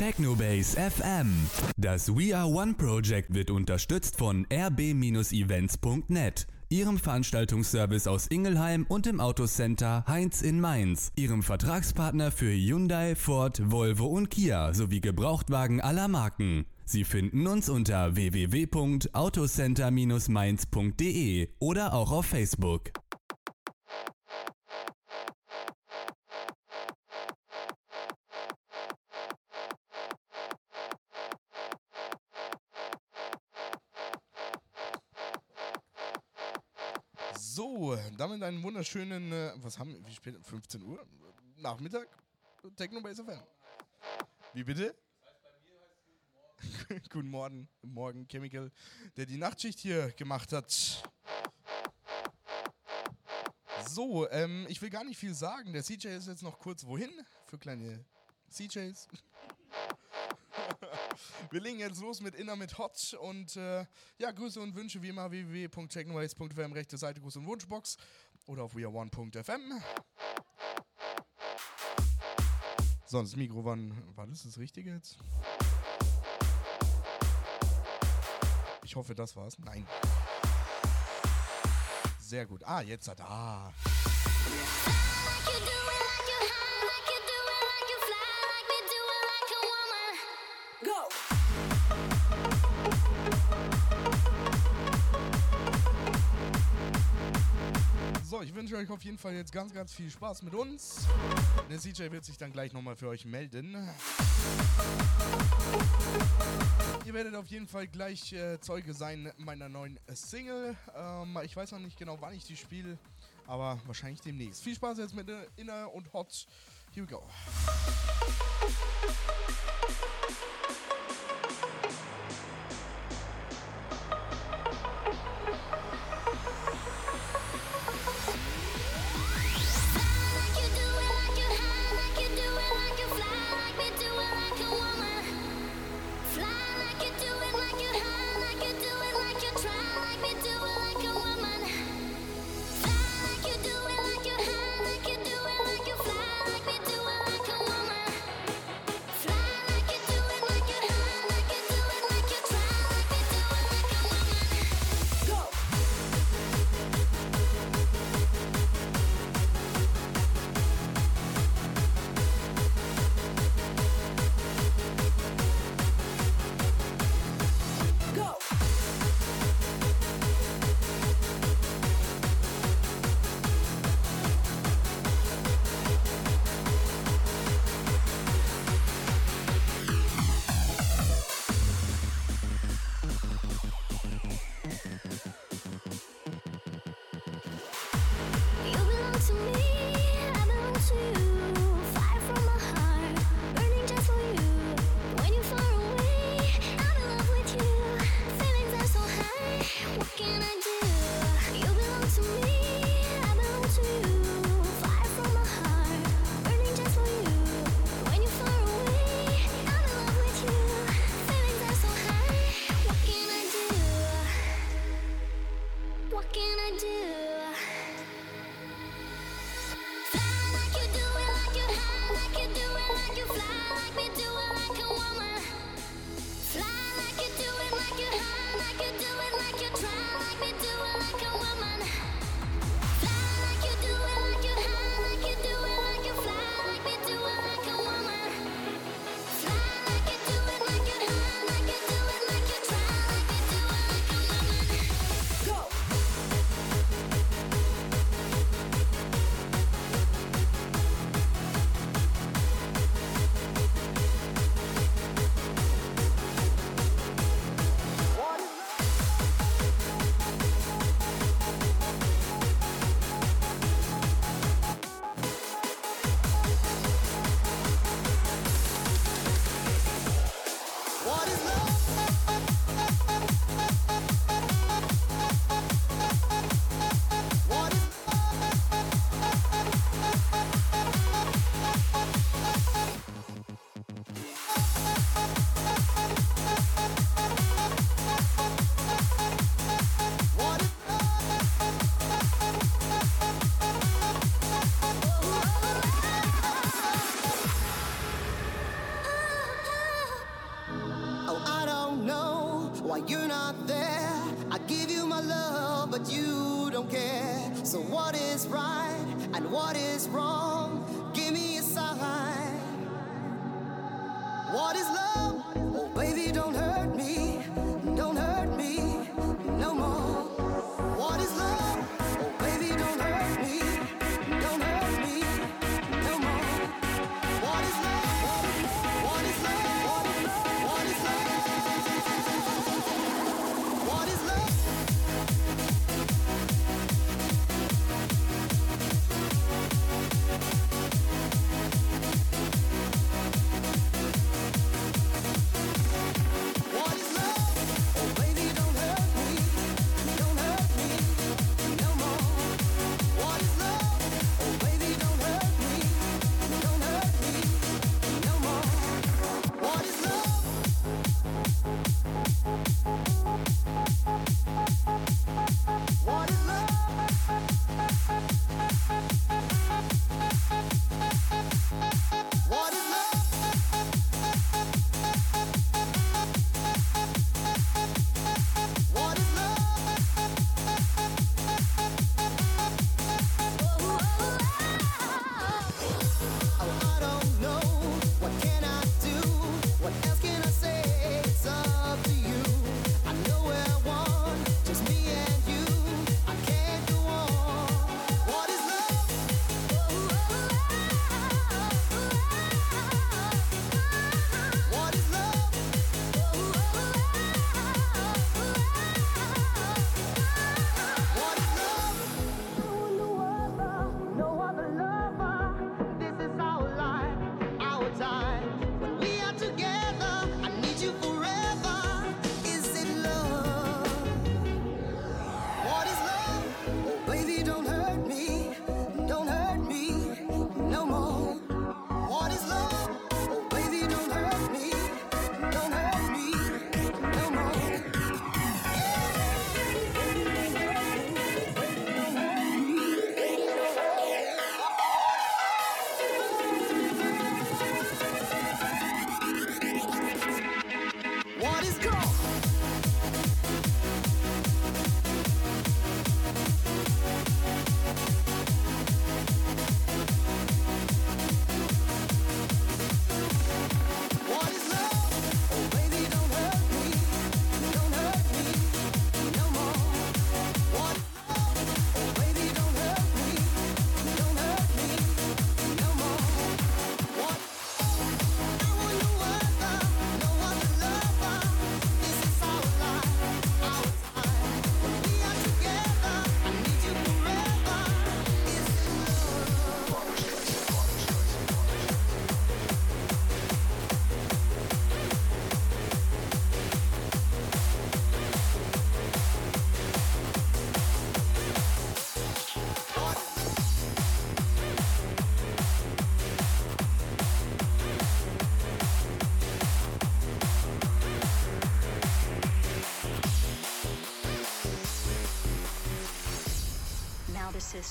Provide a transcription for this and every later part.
Technobase FM. Das We Are One Project wird unterstützt von rb-events.net, ihrem Veranstaltungsservice aus Ingelheim und im Autocenter Heinz in Mainz, ihrem Vertragspartner für Hyundai, Ford, Volvo und Kia sowie Gebrauchtwagen aller Marken. Sie finden uns unter www.autocenter-mainz.de oder auch auf Facebook. So, damit einen wunderschönen, äh, was haben wir, wie spät? 15 Uhr? Nachmittag? Technobase FM. Wie bitte? Guten Morgen, morgen Chemical, der die Nachtschicht hier gemacht hat. So, ähm, ich will gar nicht viel sagen. Der CJ ist jetzt noch kurz wohin für kleine CJs. Wir legen jetzt los mit Inner mit Hot und äh, ja, Grüße und Wünsche wie immer www.technoways.fm, rechte Seite, Gruß und Wunschbox oder auf weareone.fm. Sonst Mikro, wann war das das Richtige jetzt? Ich hoffe, das war's. Nein. Sehr gut. Ah, jetzt hat ah. Ich wünsche euch auf jeden Fall jetzt ganz, ganz viel Spaß mit uns. Der CJ wird sich dann gleich nochmal für euch melden. Ihr werdet auf jeden Fall gleich äh, Zeuge sein meiner neuen Single. Ähm, ich weiß noch nicht genau, wann ich die spiele, aber wahrscheinlich demnächst. Viel Spaß jetzt mit Inner und Hot. Here we go.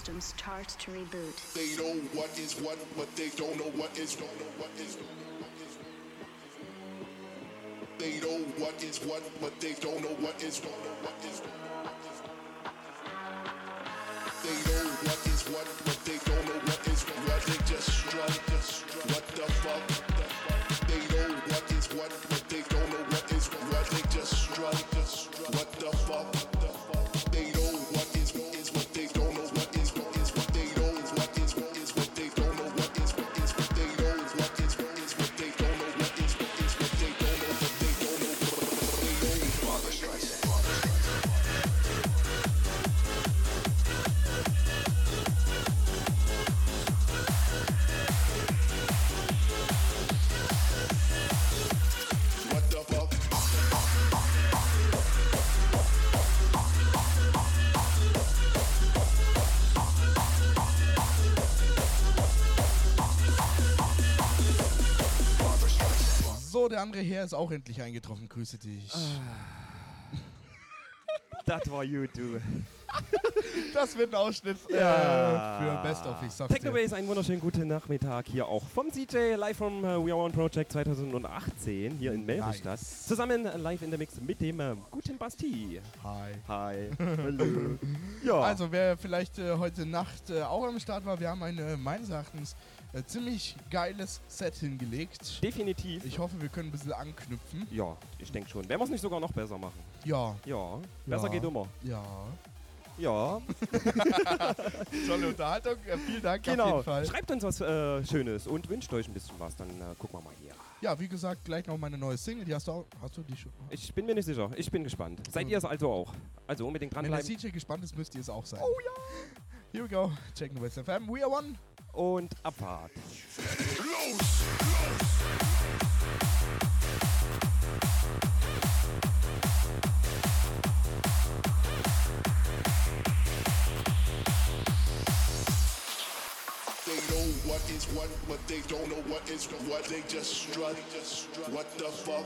systems charged to reboot. They know what is what, but they don't know what is don't know what is. They know what is what, but they don't know what is don't know what is. They know what is what, der andere Herr ist auch endlich eingetroffen. Grüße dich. Ah. Das war you do. Das wird ein Ausschnitt äh, ja. äh, für Best of. Ich sag's Takeaway ist einen wunderschönen guten Nachmittag hier auch vom CJ live vom äh, We Are One Project 2018 hier in Melbourne-Stadt. Nice. Zusammen äh, live in der Mix mit dem äh, guten Basti. Hi. Hi. Hallo. ja. Also wer vielleicht äh, heute Nacht auch am Start war, wir haben eine meines Erachtens äh, ziemlich geiles Set hingelegt. definitiv. Ich hoffe, wir können ein bisschen anknüpfen. ja, ich denke schon. Werden wir es nicht sogar noch besser machen? Ja, Ja, besser geht immer. ja. Ja, Tolle Unterhaltung. Äh, vielen Dank auf genau. jeden Fall. Schreibt uns was äh, Schönes und wünscht euch ein bisschen was, dann äh, gucken wir mal hier. Ja, wie gesagt, gleich noch meine neue Single. Die hast du auch. Hast du die schon? Ich bin mir nicht sicher. Ich bin gespannt. Seid ihr es also auch? Also unbedingt Wenn der dranbleiben. CJ gespannt ist, müsst ihr es auch sein. Oh ja. Here we go. Checken West FM. We are one. Und Abfahrt. Know what is what, but they don't know what is what. They just strut. What the fuck?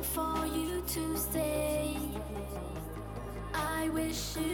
for you to stay. I wish you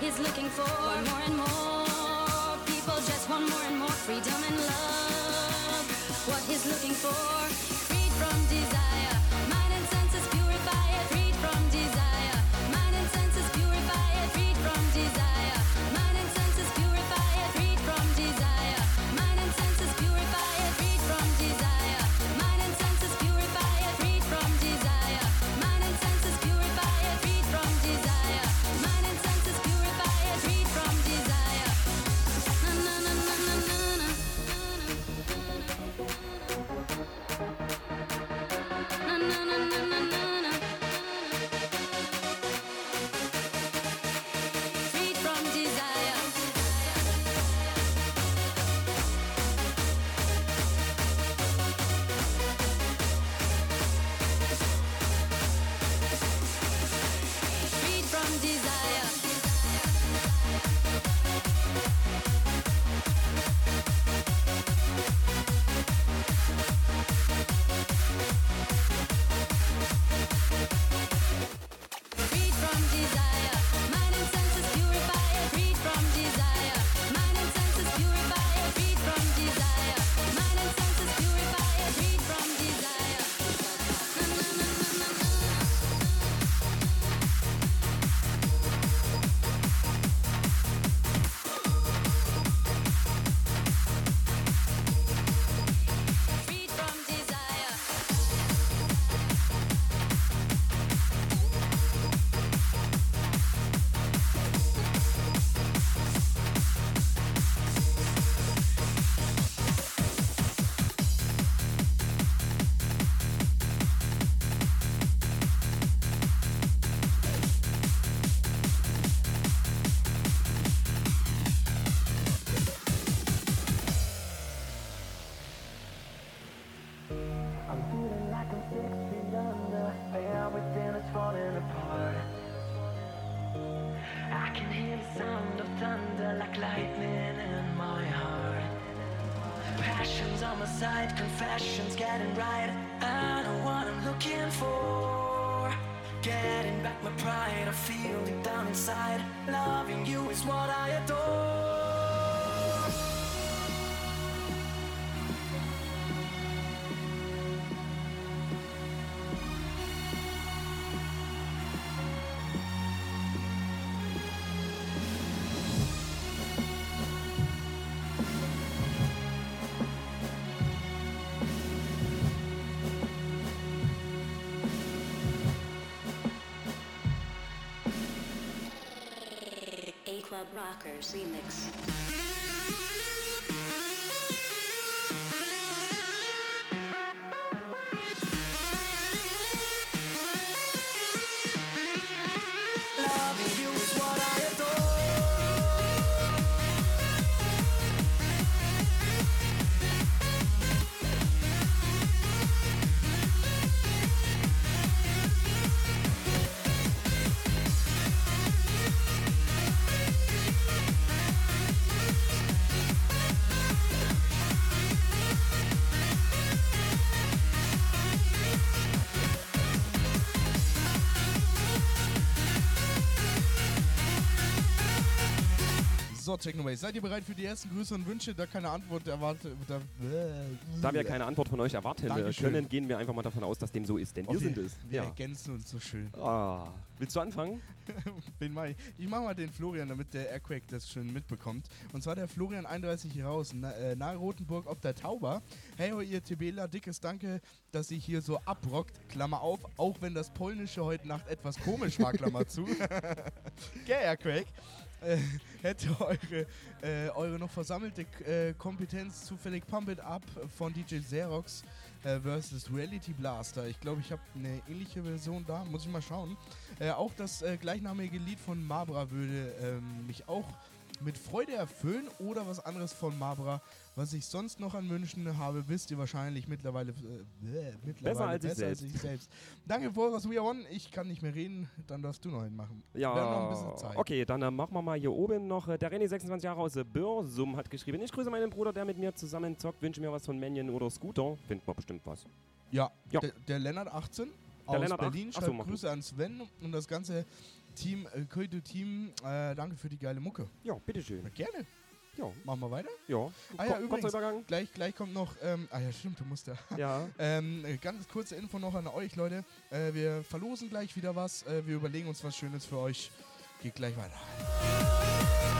He's looking for more and more. passions on my side, confessions getting right. I know what I'm looking for. Getting back my pride, I feel it down inside. Loving you is what I adore. Rockers Remix. So, Technobase, seid ihr bereit für die ersten Grüße und Wünsche? Da keine Antwort erwartet. Da, Da wir keine Antwort von euch erwarten äh, Dankeschön. können, gehen wir einfach mal davon aus, dass dem so ist, denn wir Okay, sind es. Wir Ja. ergänzen uns so schön. Ah, willst du anfangen? Wen mach ich? Ich mach mal den Florian, damit der Airquake das schön mitbekommt. Und zwar der Florian 31 hier raus, na, äh, nahe Rotenburg ob der Tauber. Hey, ihr TBler, dickes Danke, dass ihr hier so abrockt. Klammer auf, auch wenn das Polnische heute Nacht etwas komisch war, Klammer zu. Gell, Airquake? Äh, hätte eure, äh, eure noch versammelte äh, Kompetenz zufällig Pump It Up von DJ Xerox äh, versus Reality Blaster. Ich glaube, ich habe eine ähnliche Version da, muss ich mal schauen. Äh, auch das gleichnamige Lied von Mabra würde ähm, mich auch mit Freude erfüllen oder was anderes von Mabra, was ich sonst noch an Wünschen habe, wisst ihr wahrscheinlich mittlerweile, äh, mittlerweile Besser als ich selbst. ich selbst. Danke, Voraus We Are One. Ich kann nicht mehr reden, dann darfst du noch einen machen. Ja, Wir haben noch ein bisschen Zeit. okay, dann äh, machen wir mal hier oben noch. Äh, der René, 26 Jahre aus äh, Börsum, hat geschrieben: Ich grüße meinen Bruder, der mit mir zusammen zockt, wünsche mir was von Manion oder Scooter. Findet man bestimmt was. Ja, Ja. Der, der Lennart 18 aus Lennart Berlin ach so, schreibt mach du. Grüße an Sven und das ganze Team, äh, Koito Team. Äh, danke für die geile Mucke. Ja, bitteschön. Gerne. Ja, Machen wir weiter. ja. Ah ja, Ko- übrigens. Gleich, gleich kommt noch, ähm, ah ja, stimmt, du musst ja. Ja. Ähm, äh, ganz kurze Info noch an euch, Leute. Äh, wir verlosen gleich wieder was. Äh, wir überlegen uns was Schönes für euch. Geht gleich weiter.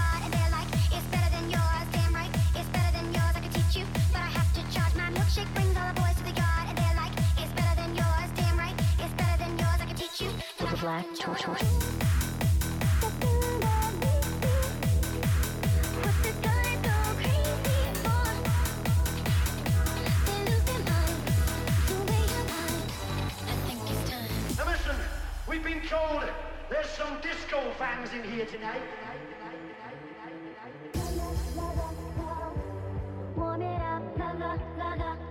Now listen, we've been told there's some disco fans in here tonight. Warm it up, la la la la la.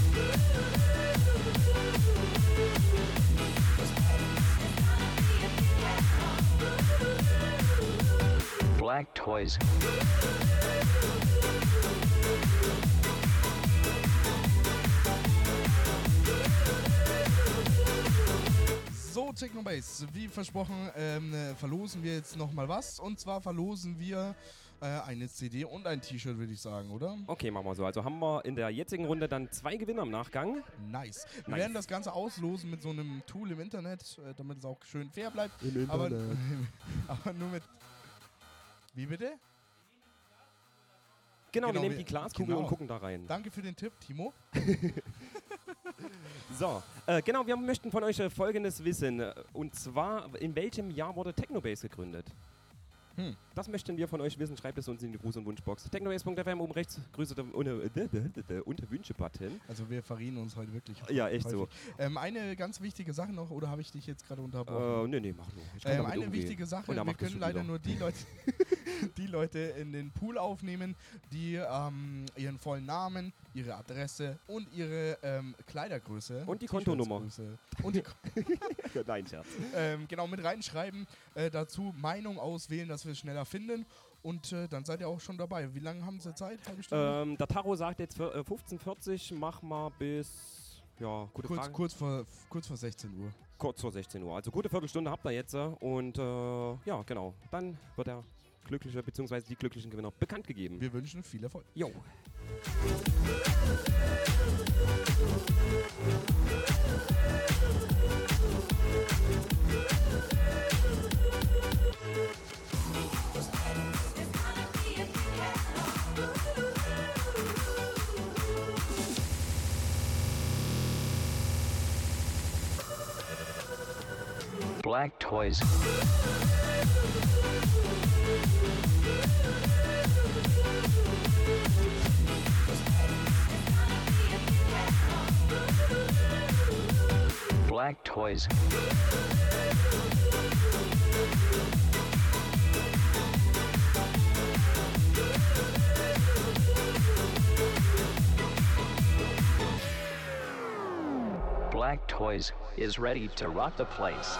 Black Toys. So, Technobase, wie versprochen, ähm, äh, verlosen wir jetzt nochmal was. Und zwar verlosen wir äh, eine CD und ein T-Shirt, würde ich sagen, oder? Okay, machen wir so. Also haben wir in der jetzigen Runde dann zwei Gewinner im Nachgang. Nice. Wir Nice. werden das Ganze auslosen mit so einem Tool im Internet, äh, damit es auch schön fair bleibt. aber, aber nur mit. Wie bitte? Genau, Genau, wir nehmen wir- die Glaskugel genau. und gucken da rein. Danke für den Tipp, Timo. So, äh, genau, wir möchten von euch äh, Folgendes wissen. äh, Und zwar, in welchem Jahr wurde Technobase gegründet? Hm. Das möchten wir von euch wissen. Schreibt es uns in die Gruß- und Wunschbox. Technobase.fm oben rechts, Grüße der, unter, Wünsche-Button. Also wir verrieren uns heute wirklich. Ja, echt häufig. so. Ähm, eine ganz wichtige Sache noch, oder habe ich dich jetzt gerade unterbrochen? Äh, nee, nee, mach nur. Ich kann Ähm, damit eine umgehen. wichtige Sache, wir können leider wieder. nur die Leute, die Leute in den Pool aufnehmen, die ähm, ihren vollen Namen, ihre Adresse und ihre ähm, Kleidergröße Und die Kontonummer. Und die, Nein, Scherz. ähm, genau mit reinschreiben, äh, dazu Meinung auswählen, dass wir es schneller finden und äh, dann seid ihr auch schon dabei. Wie lange haben Sie Zeit? Ähm, der Taro sagt jetzt für, äh, 15.40 mach mal bis, ja, gute kurz, Frage. kurz, vor, kurz vor 16 Uhr. Kurz vor 16 Uhr. Also gute Viertelstunde habt ihr jetzt. äh, Und äh, ja, genau. Dann wird der glückliche bzw. die glücklichen Gewinner bekannt gegeben. Wir wünschen viel Erfolg. Jo. Black Toys. Toys. Black Toys is ready to rock the place.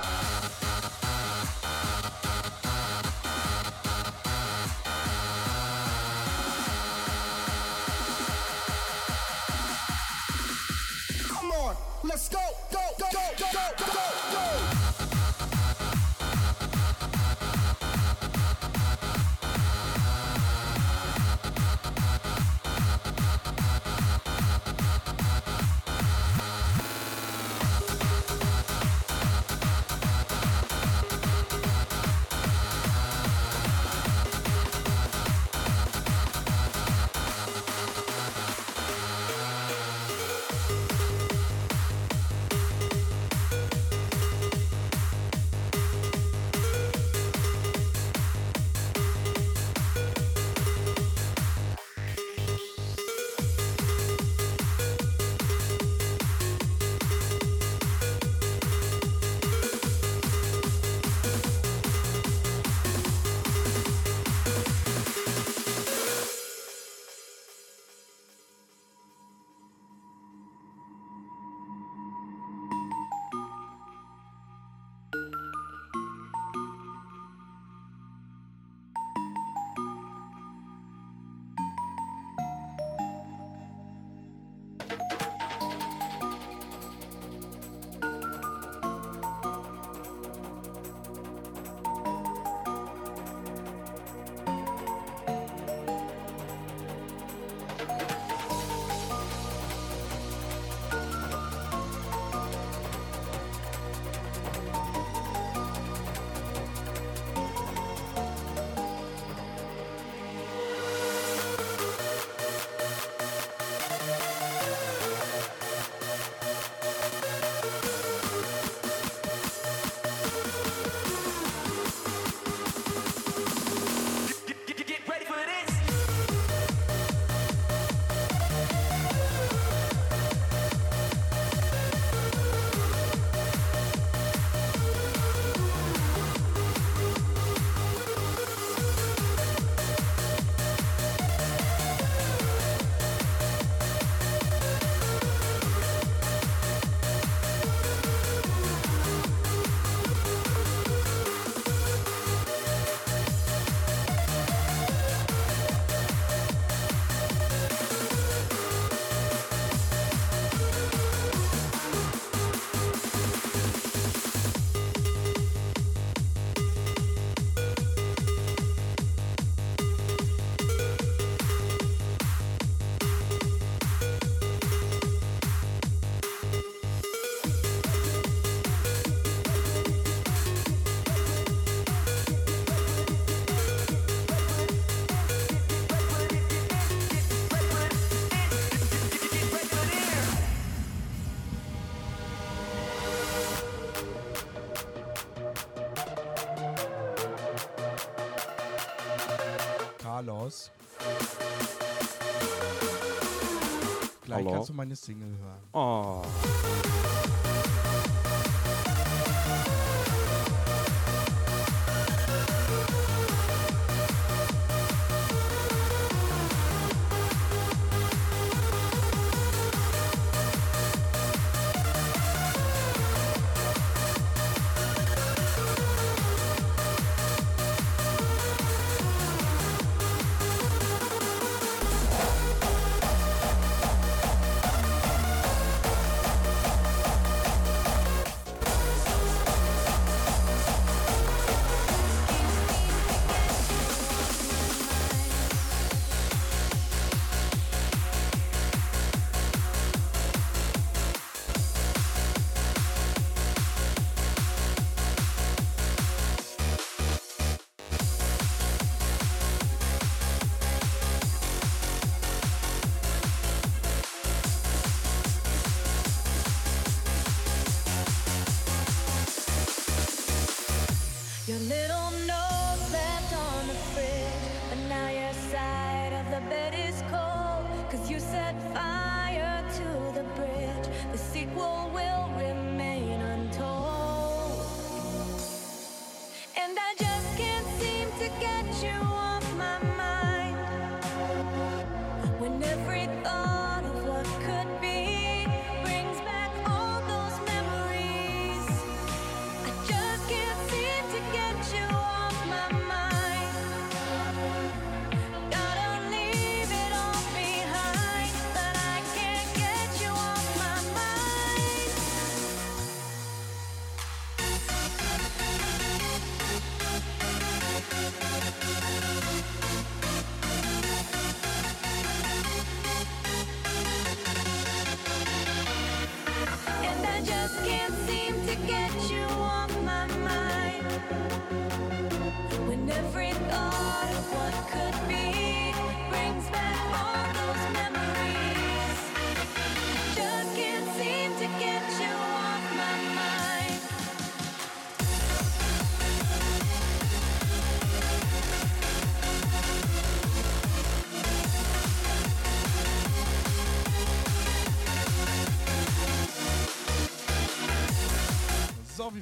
Hallo? kannst du meine Single hören. Oh.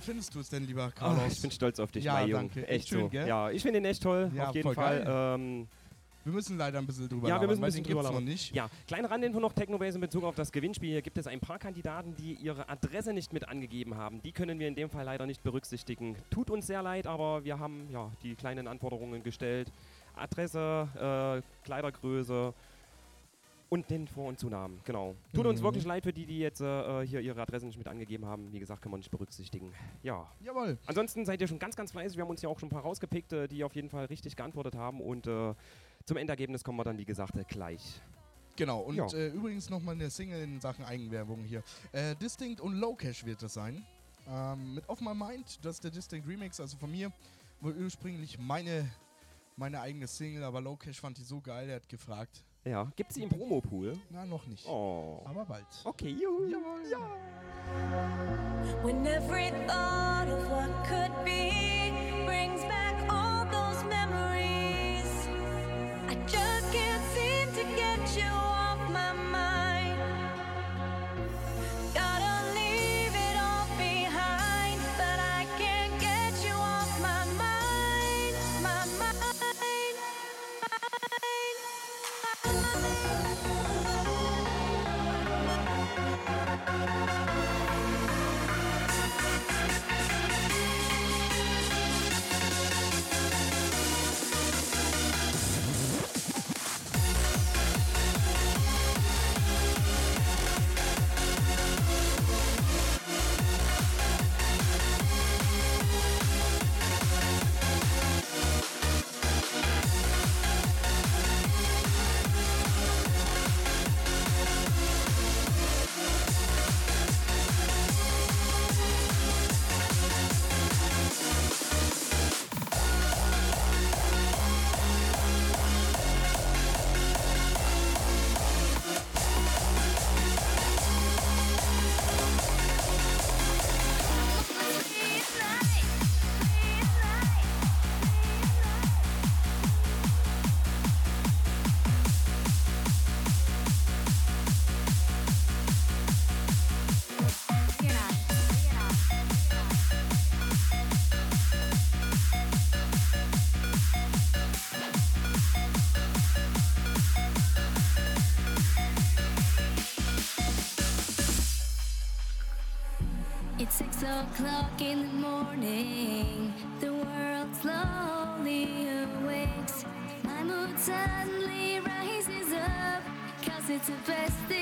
Findest du es denn, lieber Ah, Carlos? ich bin stolz auf dich, Ja, Mayu. danke. Echt Schön, so. gell? Ja, ich finde ihn echt toll, Ja, auf jeden Fall. Ähm, wir müssen leider ein bisschen drüber ja, wir labern, müssen ein bisschen drüber gibt's noch labern. nicht. Ja, kleine Randinfo noch Technobase in Bezug auf das Gewinnspiel. Hier gibt es ein paar Kandidaten, die ihre Adresse nicht mit angegeben haben. Die können wir in dem Fall leider nicht berücksichtigen. Tut uns sehr leid, aber wir haben ja die kleinen Anforderungen gestellt. Adresse, äh, Kleidergröße und den Vor- und Zunamen. Genau. Tut uns Mhm. wirklich leid für die, die jetzt äh, hier ihre Adresse nicht mit angegeben haben. Wie gesagt, können wir nicht berücksichtigen. Ja. Jawohl. Ansonsten seid ihr schon ganz, ganz fleißig. Wir haben uns ja auch schon ein paar rausgepickt, äh, die auf jeden Fall richtig geantwortet haben. Und äh, zum Endergebnis kommen wir dann, wie gesagt, äh, gleich. Genau, und Ja. äh, übrigens nochmal eine Single in Sachen Eigenwerbung hier. Äh, Distinct und Low Cash wird das sein. Ähm, mit Off My Mind, das ist der Distinct Remix, also von mir. War ursprünglich meine, meine eigene Single, aber Low Cash fand ich so geil, er hat gefragt. Ja. Gibt sie im Promopool? Na, noch nicht. Oh. Aber bald. Okay, juhu. Jawohl. Ja. When every thought of what could be brings o'clock in the morning, the world slowly awakes. My mood suddenly rises up, cause it's the best thing.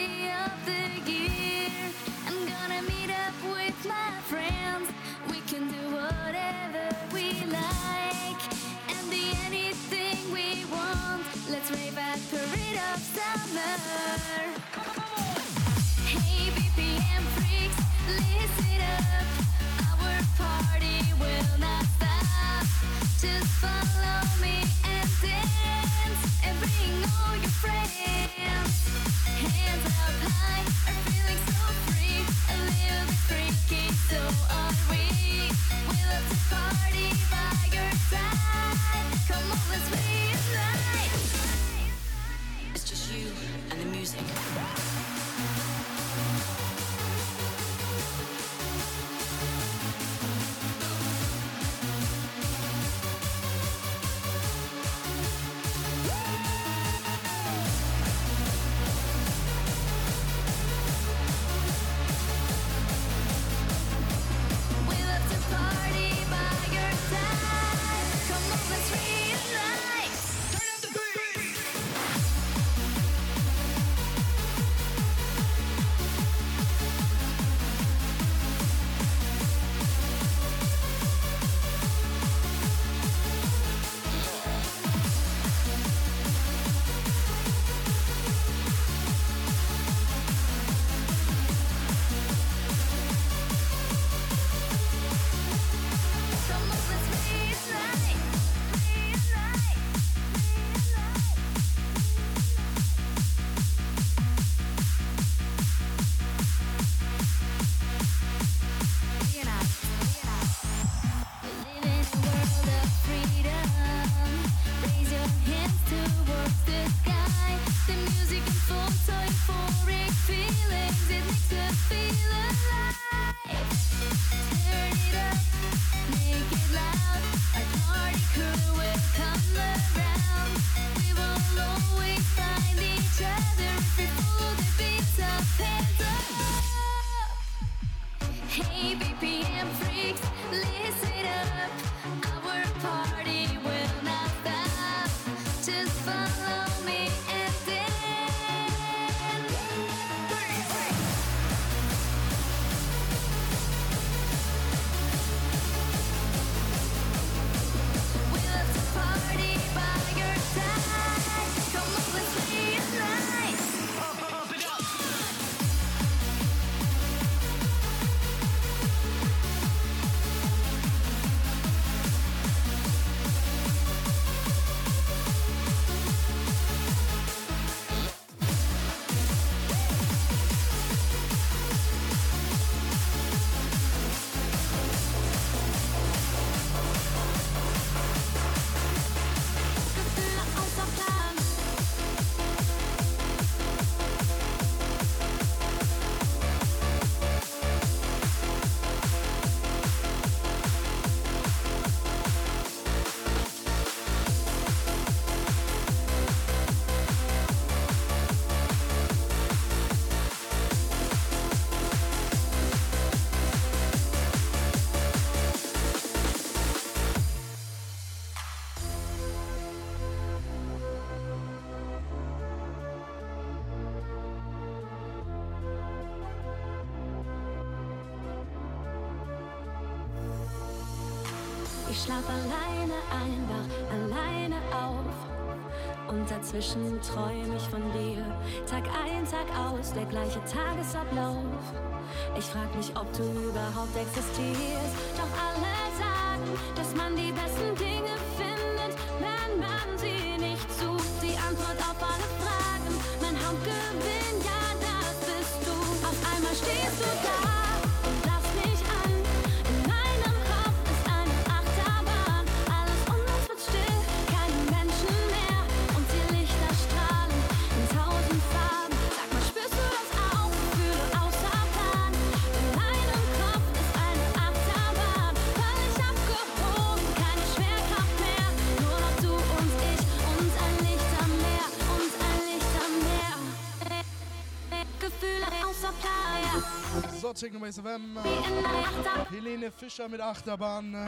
schlaf alleine ein, wach alleine auf. Und dazwischen träum ich von dir. Tag ein, Tag aus, der gleiche Tagesablauf. Ich frag mich, ob du überhaupt existierst. Doch alle sagen, dass man die besten Dinge findet, wenn man sie nicht sucht. Die Antwort auf alle Fragen, mein Hauptgewinn, ja, das bist du. Auf einmal stehst du da. Technobase FM. Helene Fischer mit Achterbahn. äh,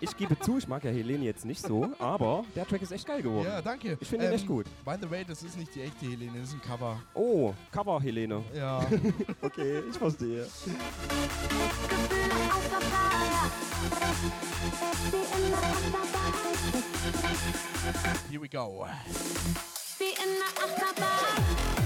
Ich gebe zu, ich mag ja Helene jetzt nicht so, aber der Track ist echt geil geworden. Ja, danke. Ich finde ihn echt gut. By the way, das ist nicht die echte Helene, das ist ein Cover. Oh, Cover Helene. Ja. okay, ich verstehe. Here we go. Wie in der Achterbahn.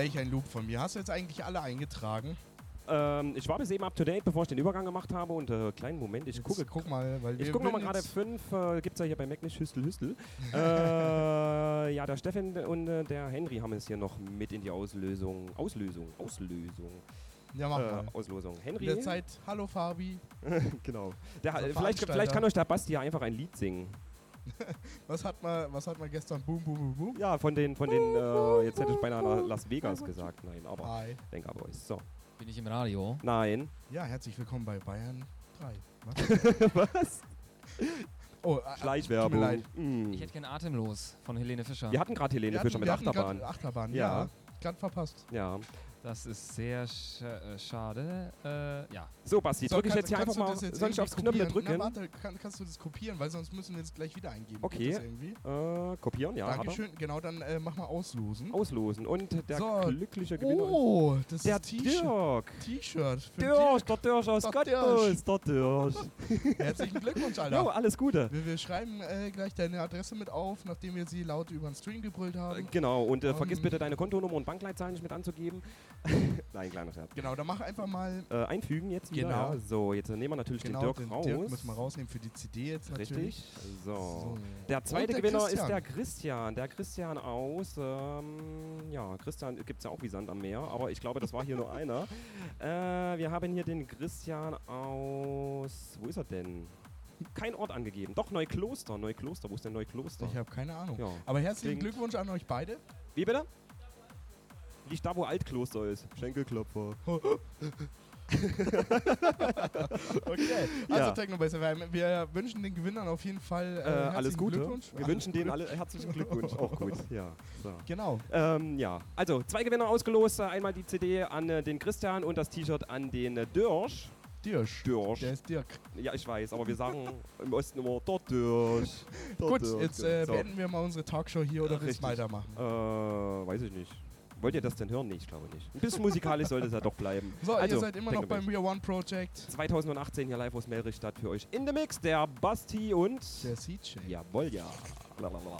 Welch ein Loop von mir. Hast du jetzt eigentlich alle eingetragen? Ähm, ich war bis eben up to date, bevor ich den Übergang gemacht habe. Und äh, kleinen Moment, ich gucke. Guck mal, weil Ich gucke nochmal gerade fünf, äh, gibt es ja hier bei Mac nicht Hüstel Hüstel. äh, ja, der Steffen und äh, der Henry haben es hier noch mit in die Auslösung. Auslösung, Auslösung. Ja, mach äh, mal. Auslosung. In Henry. der Zeit, hallo Fabi. genau. Der, äh, vielleicht, vielleicht kann euch der Basti ja einfach ein Lied singen. Was hat man, was hat man gestern? Boom, boom, boom, boom. Ja, von den, von den, äh, jetzt hätte ich beinahe Las Vegas gesagt. Nein, aber Hi. Venga Boys. So. Bin ich im Radio? Nein. Ja, herzlich willkommen bei Bayern 3. Was? Oh, äh, Schleichwerbung. Tut mir leid. Mm. Ich hätte gern Atemlos von Helene Fischer. Wir hatten gerade Helene Wir Fischer hatten- mit wir hatten Achterbahn. Achterbahn, ja. Gerade verpasst. Ja. Das ist sehr sch äh, schade. Äh, ja. So, Basti, drücke ich jetzt hier einfach mal. jetzt Soll ich aufs Knöpfle kopieren? drücken? Na, warte, kann, kannst du das kopieren, weil sonst müssen wir es gleich wieder eingeben. Okay. das irgendwie? Äh, kopieren, ja. Dankeschön. Genau, dann äh, mach mal auslosen. Auslosen. Und der So. glückliche Gewinner. Oh, das der ist T-Shirt. Dirk. T-Shirt. Dirk, der Dirk aus Der Cottbus. Der Dirk. Herzlichen Glückwunsch, Alter. Jo, alles Gute. Wir, wir schreiben äh, gleich deine Adresse mit auf, nachdem wir sie laut über den Stream gebrüllt haben. Genau, und äh, vergiss Ähm, bitte deine Kontonummer und Bankleitzahl nicht mit anzugeben. Nein, kleiner Scherz. Genau, dann mach einfach mal. Äh, einfügen jetzt wieder. Genau. Ja. So, jetzt nehmen wir natürlich Genau, den Dirk den raus. Dirk müssen wir rausnehmen für die CD jetzt natürlich. Richtig. So. So. Der zweite der Gewinner Christian. ist der Christian. Der Christian aus. Ähm, ja, Christian gibt es ja auch wie Sand am Meer, aber ich glaube, das war hier nur einer. Äh, wir haben hier den Christian aus. Wo ist er denn? Kein Ort angegeben. Doch, Neukloster. Neukloster. Wo ist denn Neukloster? Ich habe keine Ahnung. Ja. Aber herzlichen Klingt- Glückwunsch an euch beide. Wie bitte? Liegt da, wo Altkloster ist. Schenkelklopfer. okay, also Ja. Technobase FM, wir wünschen den Gewinnern auf jeden Fall äh, Äh, alles Gute. Glückwunsch. Wir wünschen denen alle herzlichen Glückwunsch. Auch gut. Ja. So. Genau. Ähm, ja, also zwei Gewinner ausgelost. Einmal die CD an äh, den Christian und das T-Shirt an den äh, Dirsch. Dirsch. Dirsch. Der ist Dirk. Ja, ich weiß, aber wir sagen im Osten immer der Dirsch. Gut, Dirsch. jetzt äh, So. beenden wir mal unsere Talkshow hier oder willst Richtig. du weitermachen? Äh, weiß ich nicht. Wollt ihr das denn hören? Nee, ich glaube nicht. Ein bisschen musikalisch sollte es ja doch bleiben. So, also, ihr seid immer noch beim We Are One Project. 2018 hier live aus Melrichstadt für euch in the Mix, der Basti und der CJ. Jawohl, ja. Blablabla.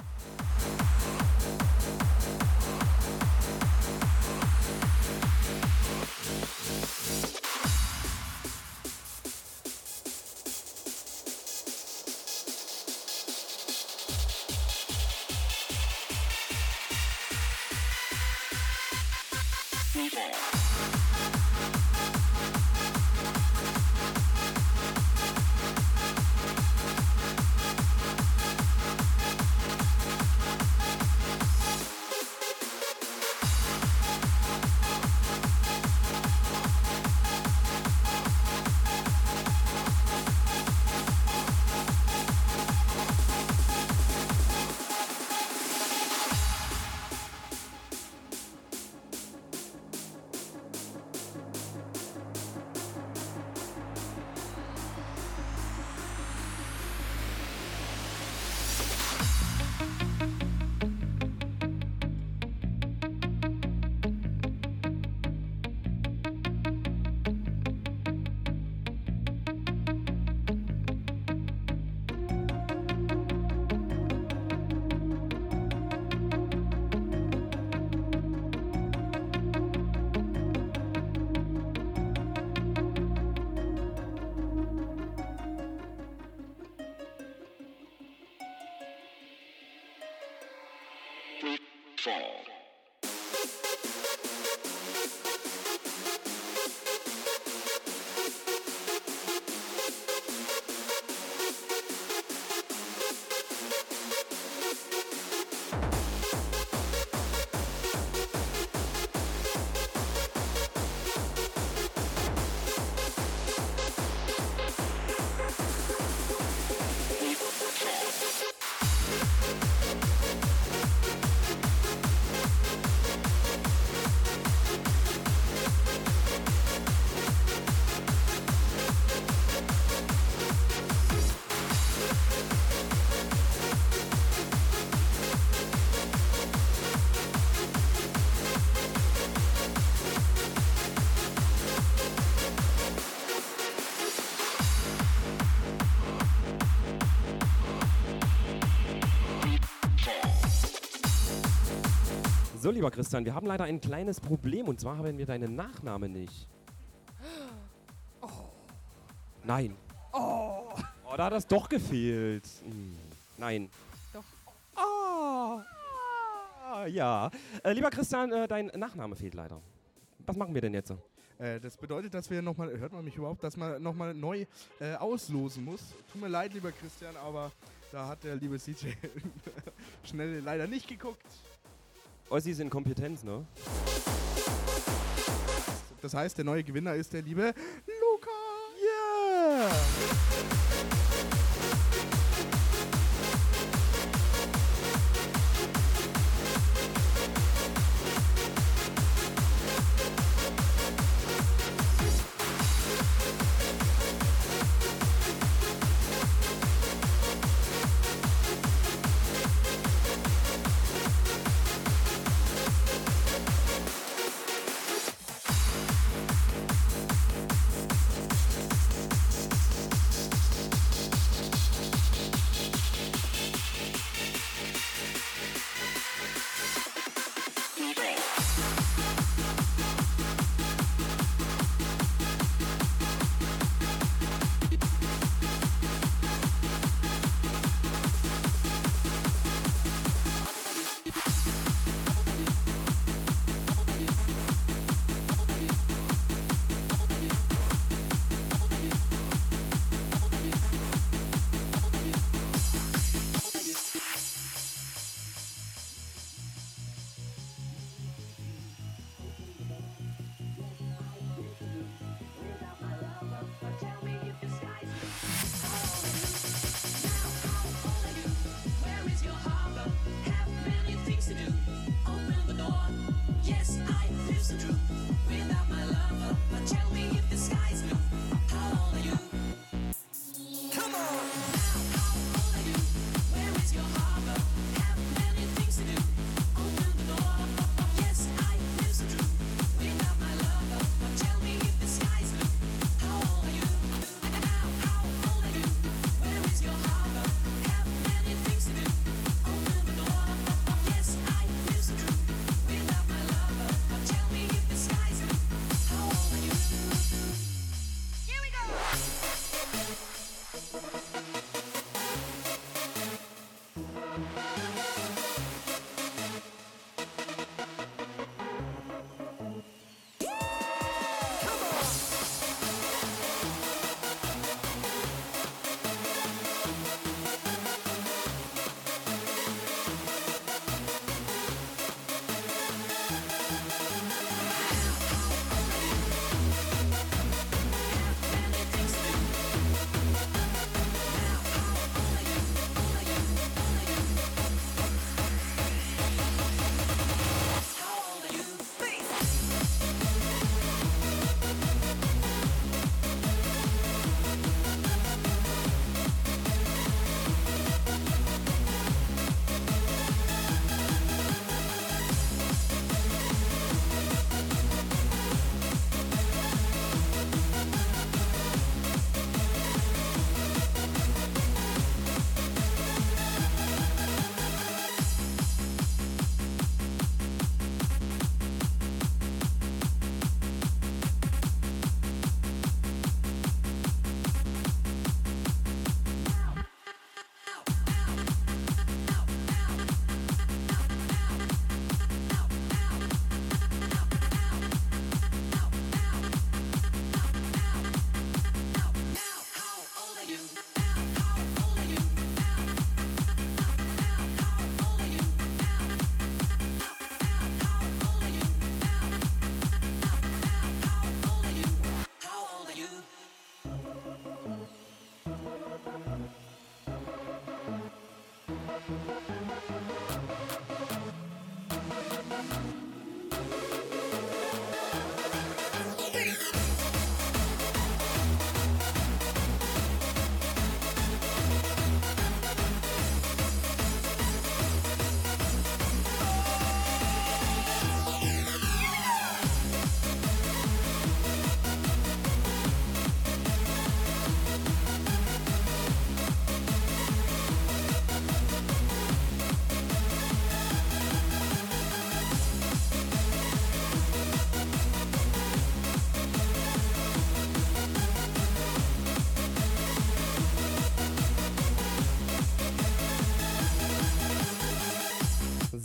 So, lieber Christian, wir haben leider ein kleines Problem und zwar haben wir deinen Nachnamen nicht. Nein. Oh. Oh, da hat das doch gefehlt. Hm. Nein. Doch. Ah. Ah, ja. Äh, lieber Christian, äh, dein Nachname fehlt leider. Was machen wir denn jetzt? Äh, das bedeutet, dass wir nochmal, hört man mich überhaupt, dass man nochmal neu äh, auslosen muss. Tut mir leid, lieber Christian, aber da hat der liebe CJ schnell leider nicht geguckt. Ossis in Kompetenz, ne? Das heißt, der neue Gewinner ist der liebe Luca. Yeah!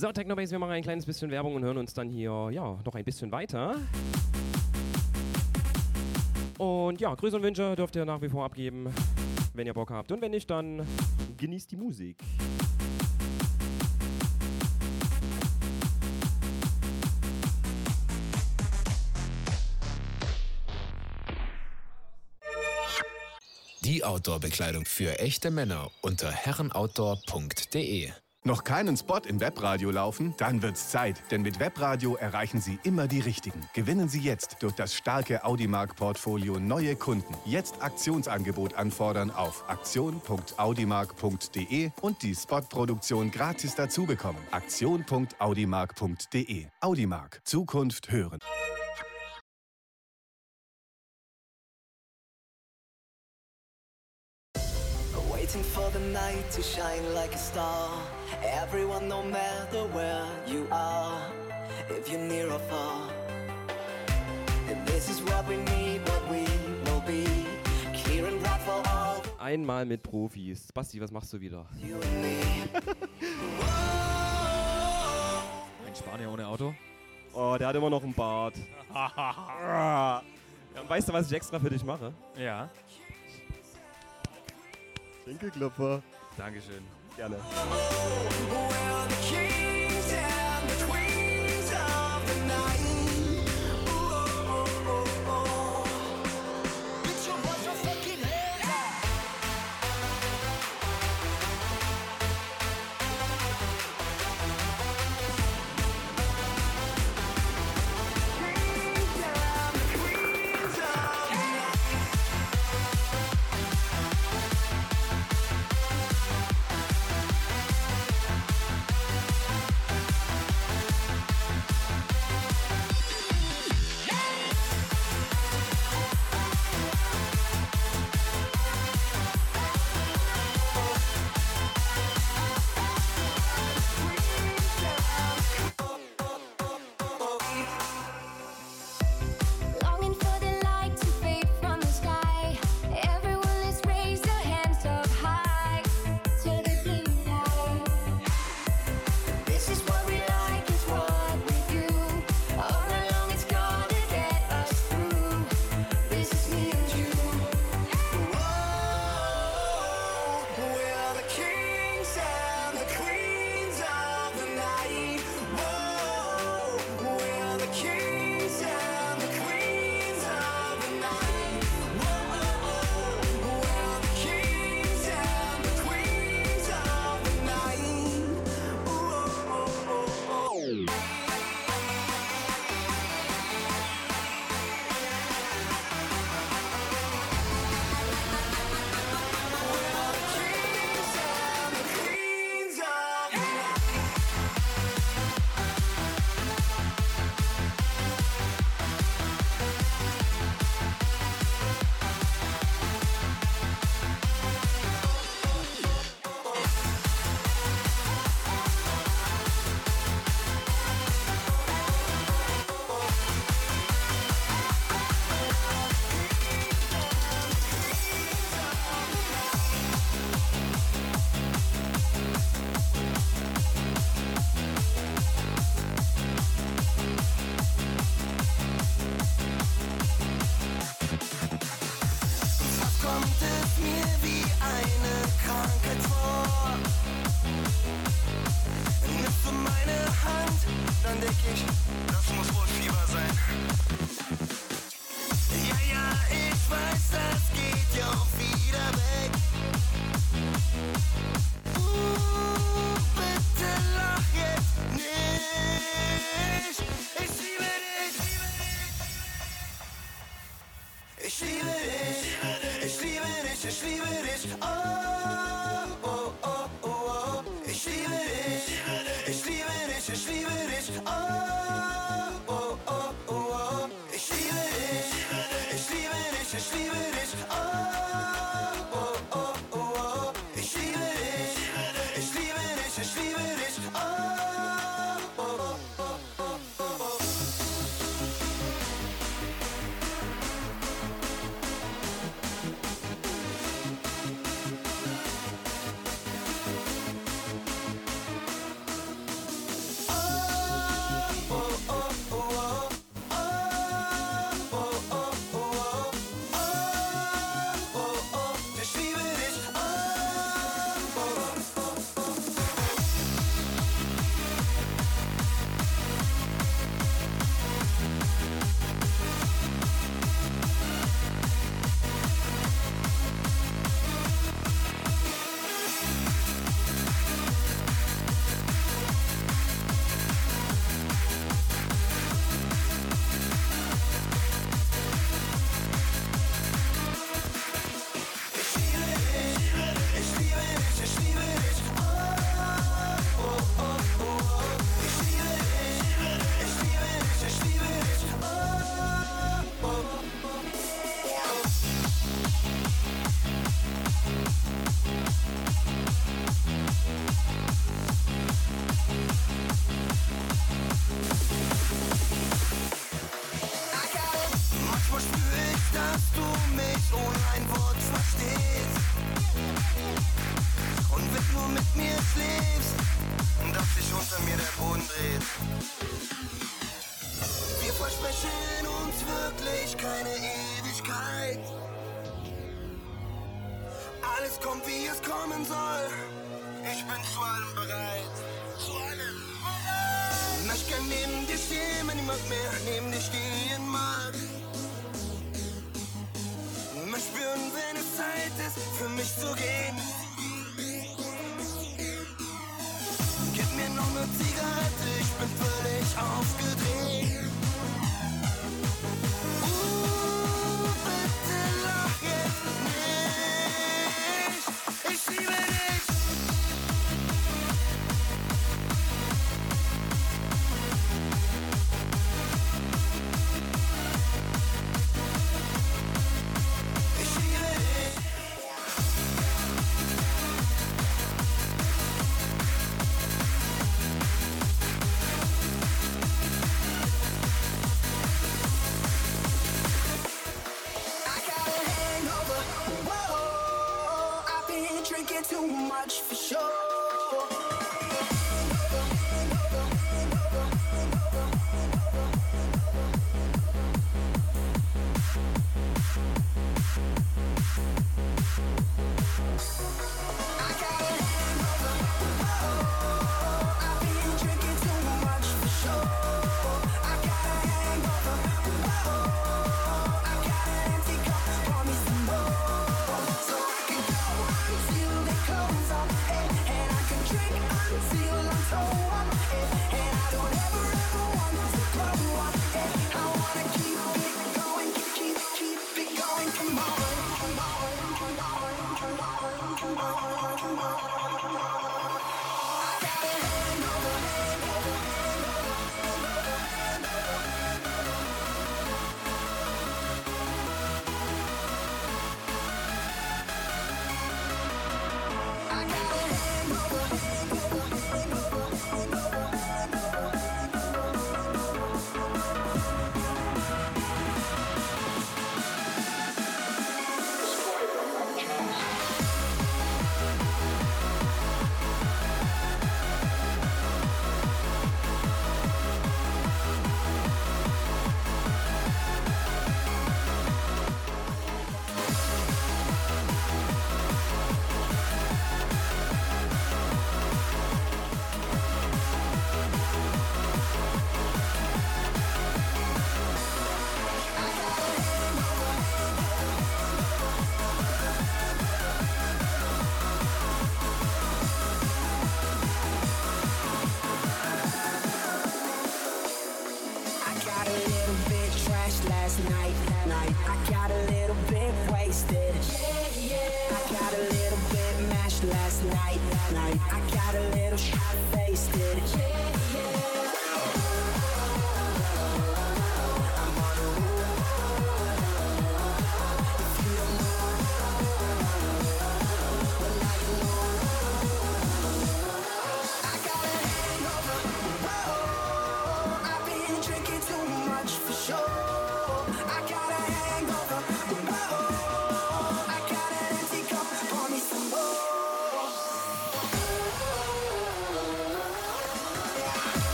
So, Technobase, wir machen ein kleines bisschen Werbung und hören uns dann hier, ja, noch ein bisschen weiter. Und ja, Grüße und Wünsche dürft ihr nach wie vor abgeben, wenn ihr Bock habt. Und wenn nicht, dann genießt die Musik. Die Outdoor-Bekleidung für echte Männer unter herrenoutdoor.de. Noch keinen Spot im Webradio laufen? Dann wird's Zeit, denn mit Webradio erreichen Sie immer die Richtigen. Gewinnen Sie jetzt durch das starke Audimark-Portfolio neue Kunden. Jetzt Aktionsangebot anfordern auf aktion.audimark.de und die Spotproduktion gratis dazu bekommen. Aktion.audimark.de. Audimark. Zukunft hören. Waiting for the night to shine like a star. Everyone, no matter where you are, if you're near or far. And this is what we need, what we will be. Clear and bright for all. Einmal mit Profis. Basti, was machst du wieder? Ein Spanier ohne Auto. Oh, der hat immer noch einen Bart. weißt du, was ich extra für dich mache? Ja. Schenkelklopfer. Dankeschön. Gerne.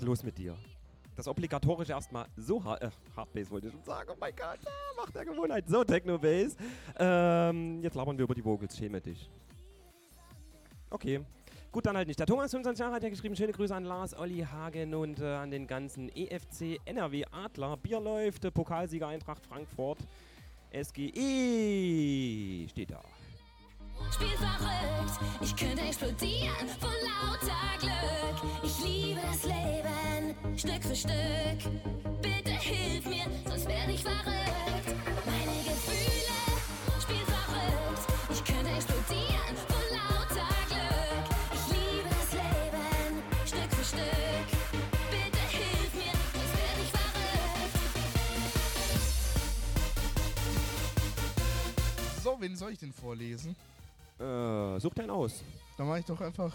Ist los mit dir? Das obligatorische erstmal so hart, äh, Hardbase wollte ich schon sagen. Oh mein Gott, ah, macht der Gewohnheit. So, Techno-Bass. Ähm, jetzt labern wir über die Vocals, schäme dich. Okay. Gut, dann halt nicht. Der Thomas, 25 Jahre, hat ja geschrieben, schöne Grüße an Lars, Olli Hagen und äh, an den ganzen EFC, NRW, Adler, Bier läuft, Pokalsieger Eintracht Frankfurt, SGE steht da. Spiel verrückt, ich könnte explodieren vor lauter Glück. Ich liebe das Leben, Stück für Stück. Bitte hilf mir, sonst werde ich verrückt. Meine Gefühle, spiel verrückt, ich könnte explodieren vor lauter Glück. Ich liebe das Leben, Stück für Stück. So, wen soll ich denn vorlesen? Äh, such deinen aus. Dann mache ich doch einfach.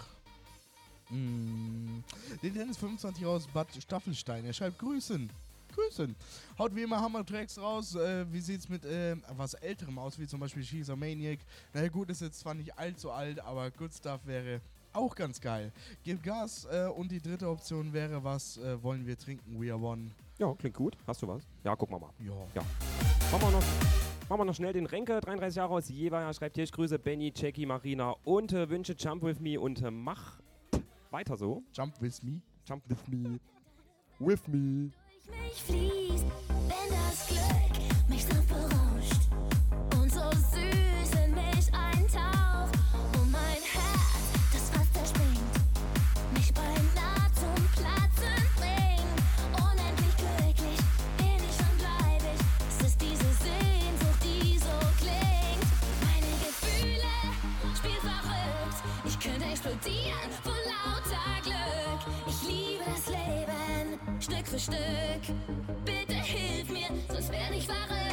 Mm, den Dennis 25 aus Bad Staffelstein. Er schreibt Grüßen. Grüßen. Haut wie immer Hammer-Tracks raus. Äh, wie sieht's mit äh, was Älterem aus, wie zum Beispiel She's Maniac? Na gut, ist jetzt zwar nicht allzu alt, aber Good Stuff wäre auch ganz geil. Gib Gas äh, und die dritte Option wäre, was äh, wollen wir trinken? We are one. Ja, klingt gut. Hast du was? Ja, gucken wir mal. Ja. Ja. Machen wir noch, machen wir noch schnell den Renke, 33 Jahre aus Jever, schreibt hier, ich grüße Benny, Jackie, Marina und äh, wünsche Jump With Me und äh, mach weiter so. Jump With Me? Jump With Me. With Me. mich fließt, wenn das Glück Stück. Bitte hilf mir, sonst werde ich verrückt.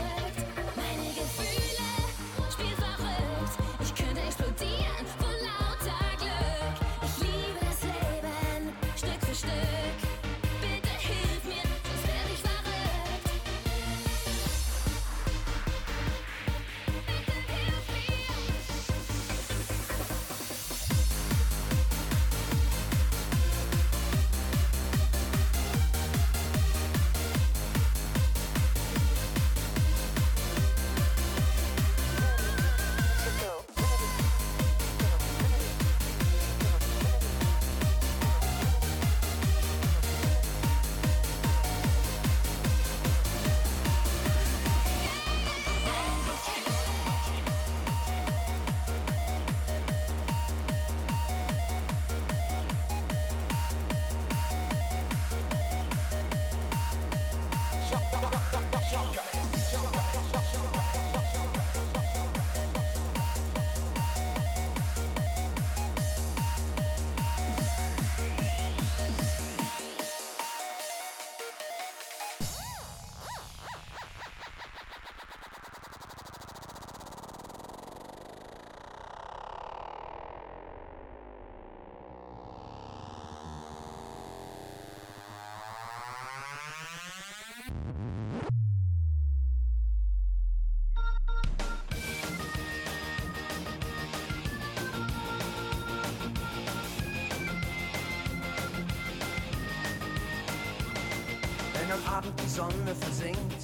Abend die Sonne versinkt,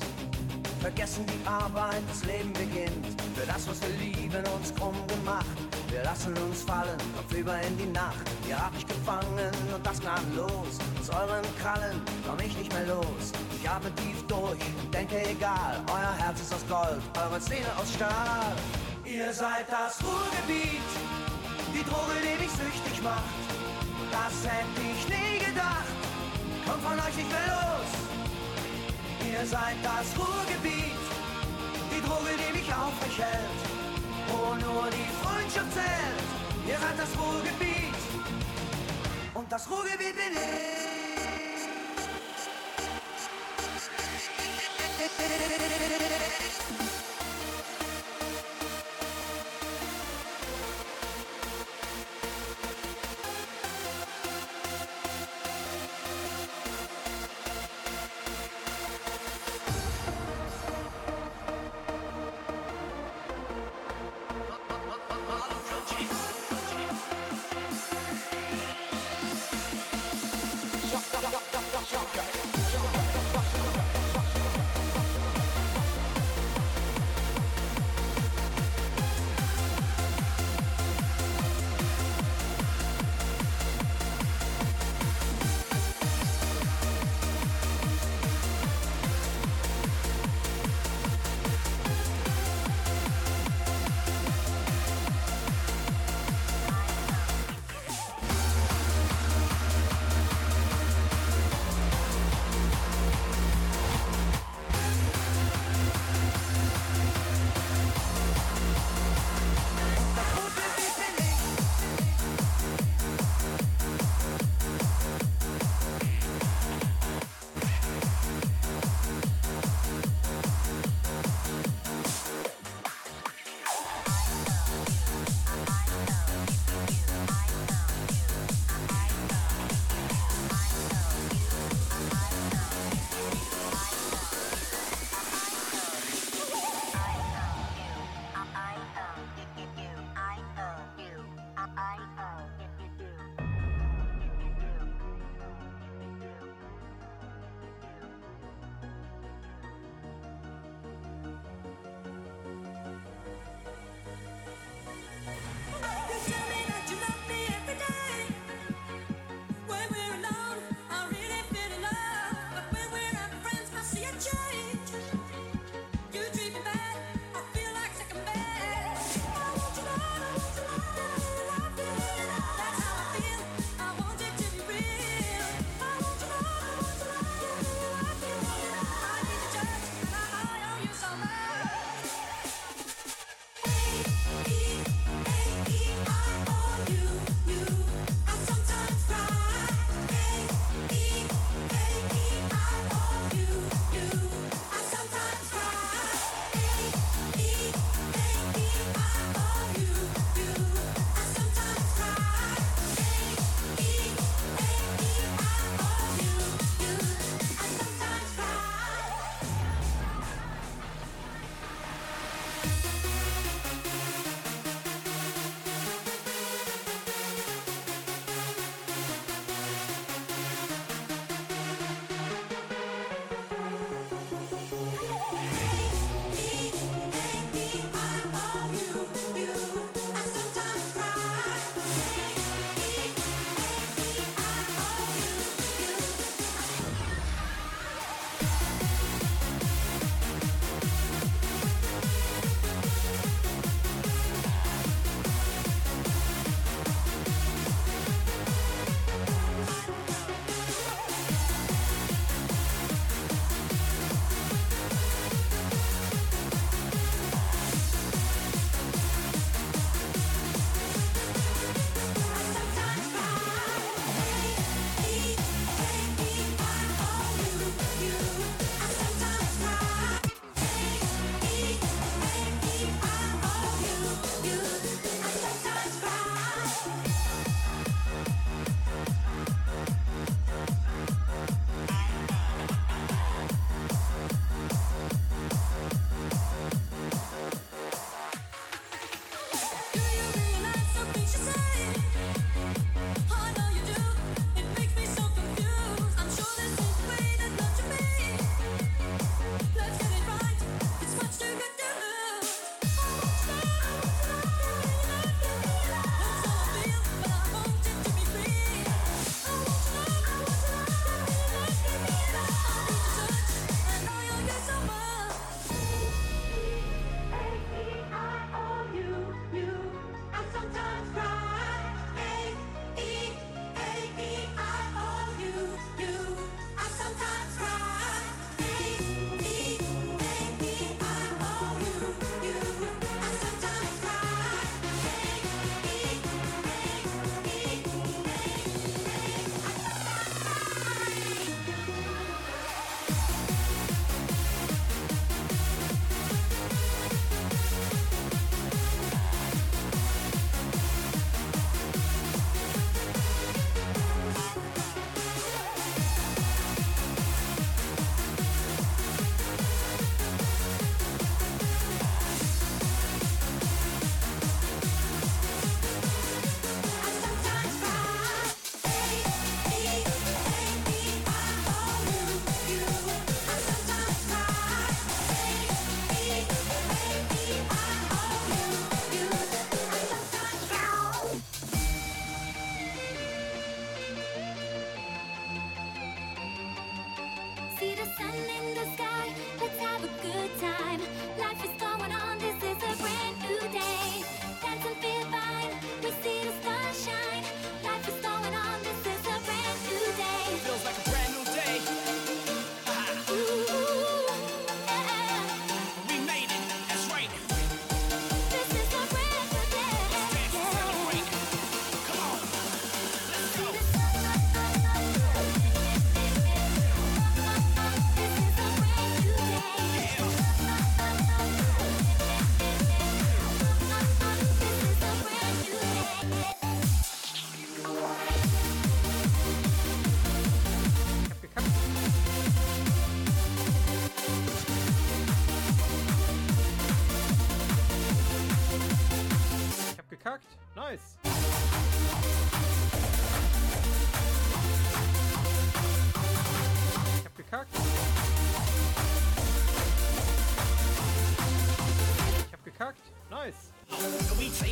vergessen die Arbeit, das Leben beginnt. Für das, was wir lieben, uns krumm gemacht. Wir lassen uns fallen, kopfüber in die Nacht. Ihr habt mich gefangen und das gnadenlos. Aus euren Krallen komm ich nicht mehr los. Ich atme tief durch und denke egal. Euer Herz ist aus Gold, eure Zähne aus Stahl. Ihr seid das Ruhrgebiet, die Droge, die mich süchtig macht. Das hätte ich nie gedacht, kommt von euch nicht mehr los. Ihr seid das Ruhrgebiet, die Droge, die mich aufrecht hält. Wo nur die Freundschaft zählt. Ihr seid das Ruhrgebiet und das Ruhrgebiet bin ich.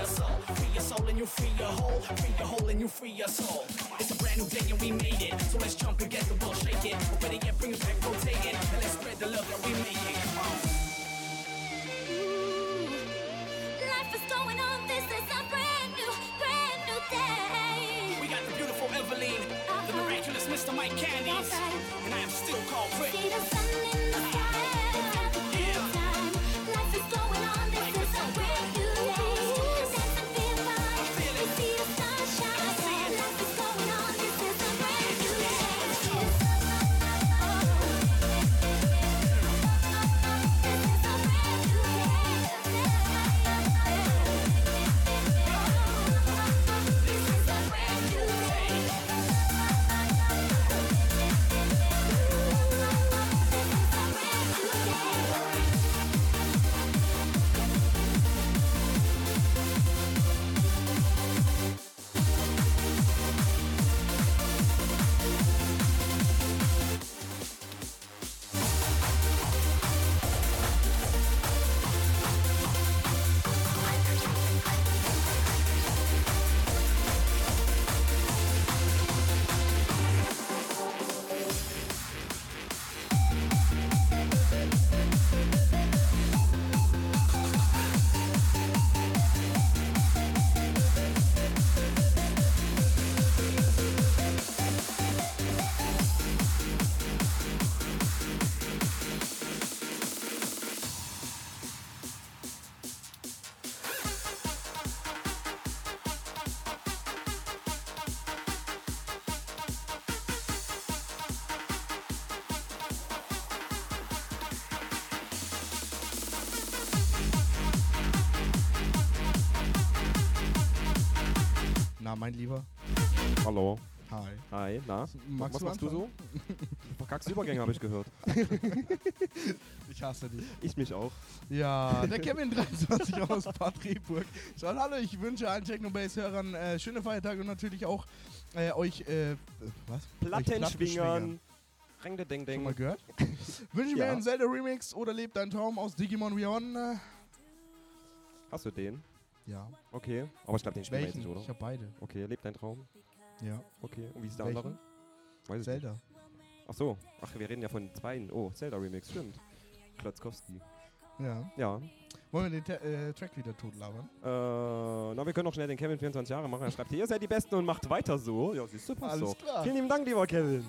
your soul. Free your soul and you free your whole. Free your whole and you free your soul. It's a brand new day and we made it. So let's jump and get the world shaking. Better yet, bring it back, rotate it. And let's spread the love that we make it. Come on. Mm. Life is going on, this is a brand new, brand new day. We got the beautiful Eveline, the uh-huh. miraculous Mr. Mike Candies, and I am still called Rick. Na? Magst Was du machst du so? Verkackst Übergänge, habe ich gehört. Ich hasse dich. Ich mich auch. Ja, der Kevin 23 aus Bad Rehburg. Schau, hallo, ich wünsche allen Technobase-Hörern äh, schöne Feiertage und natürlich auch äh, euch, äh, was? Plattenschwingern. Reng de Deng Schon Deng. mal gehört? Wünsche Ja. mir einen Zelda-Remix oder lebt dein Traum aus Digimon Beyond? Äh, Hast du den? Ja. Okay. Aber ich glaube, den spielen wir jetzt nicht, oder? Ich hab beide. Okay, lebt dein Traum? Ja. Okay. Und wie ist der Welchen? andere? Weiß Zelda. Ach so. Ach, wir reden ja von zweien. Oh, Zelda-Remix, stimmt. Klotzkowski. Ja. Ja. Wollen wir den Te äh, Track wieder totlabern? Äh, na, wir können auch schnell den Kevin 24 Jahre machen. Er schreibt hier, ihr seid die Besten und macht weiter so. Ja, siehst du, passt Alles doch. klar. Vielen lieben Dank, lieber Kevin.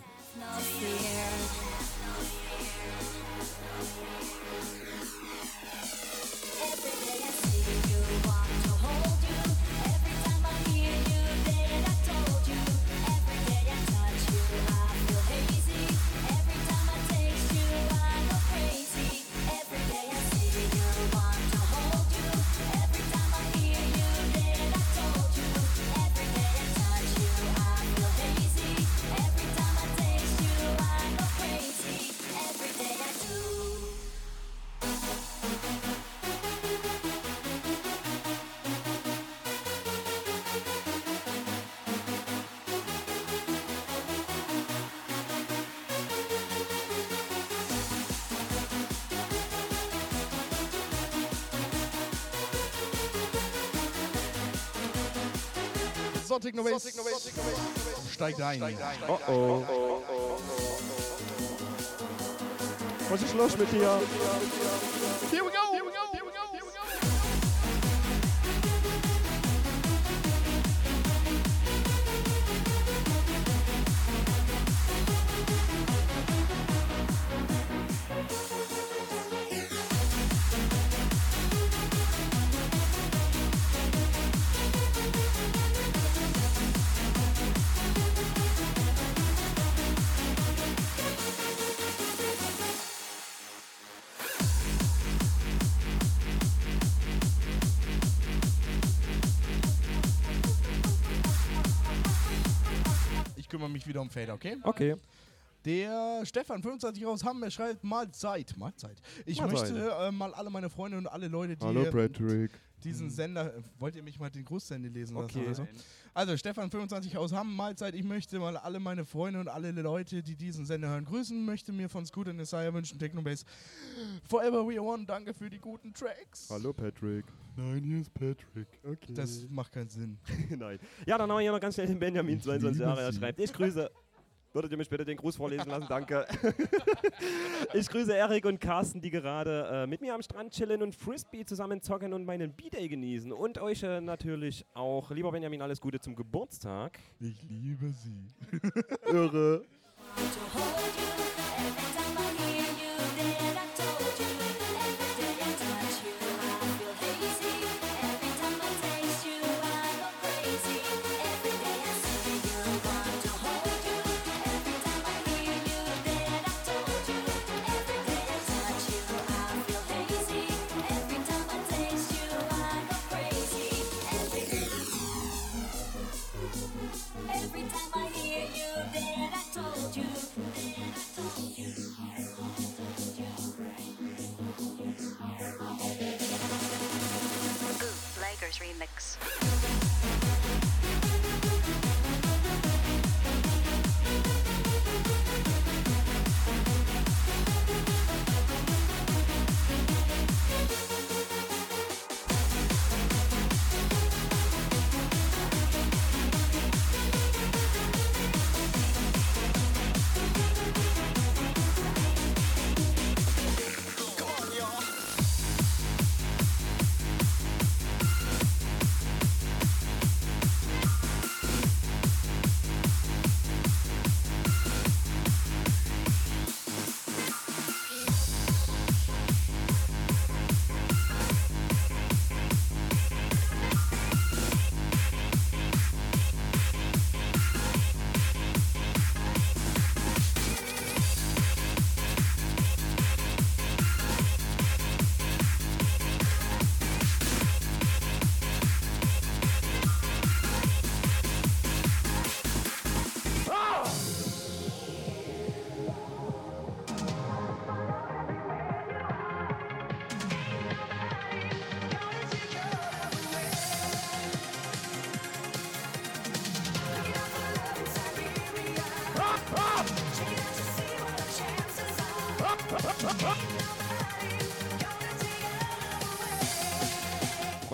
So, Technobase. Steigt ein. Oh oh. Was ist los mit dir? Fader, okay? Okay. Der Stefan, 25 aus Hamm, er schreibt Mahlzeit. Mahlzeit. Ich Mahlzeit. möchte äh, mal alle meine Freunde und alle Leute, die Hallo, Patrick. diesen Sender. äh, Wollt ihr mich mal den Grußsende lesen lassen Okay. oder so? Also, Stefan, 25 aus Hamm, Mahlzeit. Ich möchte mal alle meine Freunde und alle Leute, die diesen Sender hören, grüßen. Möchte mir von Scooter Messiah wünschen, Technobase. Forever We One, danke für die guten Tracks. Hallo, Patrick. Nein, hier ist Patrick. Okay. Das macht keinen Sinn. Nein. Ja, dann haben wir hier noch ganz schnell den Benjamin, 22 liebe Jahre. Er schreibt, ich grüße. Würdet ihr mich bitte den Gruß vorlesen lassen? Danke. ich grüße Erik und Carsten, die gerade äh, mit mir am Strand chillen und Frisbee zusammen zocken und meinen B-Day genießen. Und euch äh, natürlich auch. Lieber Benjamin, alles Gute zum Geburtstag. Ich liebe sie. Irre. remix.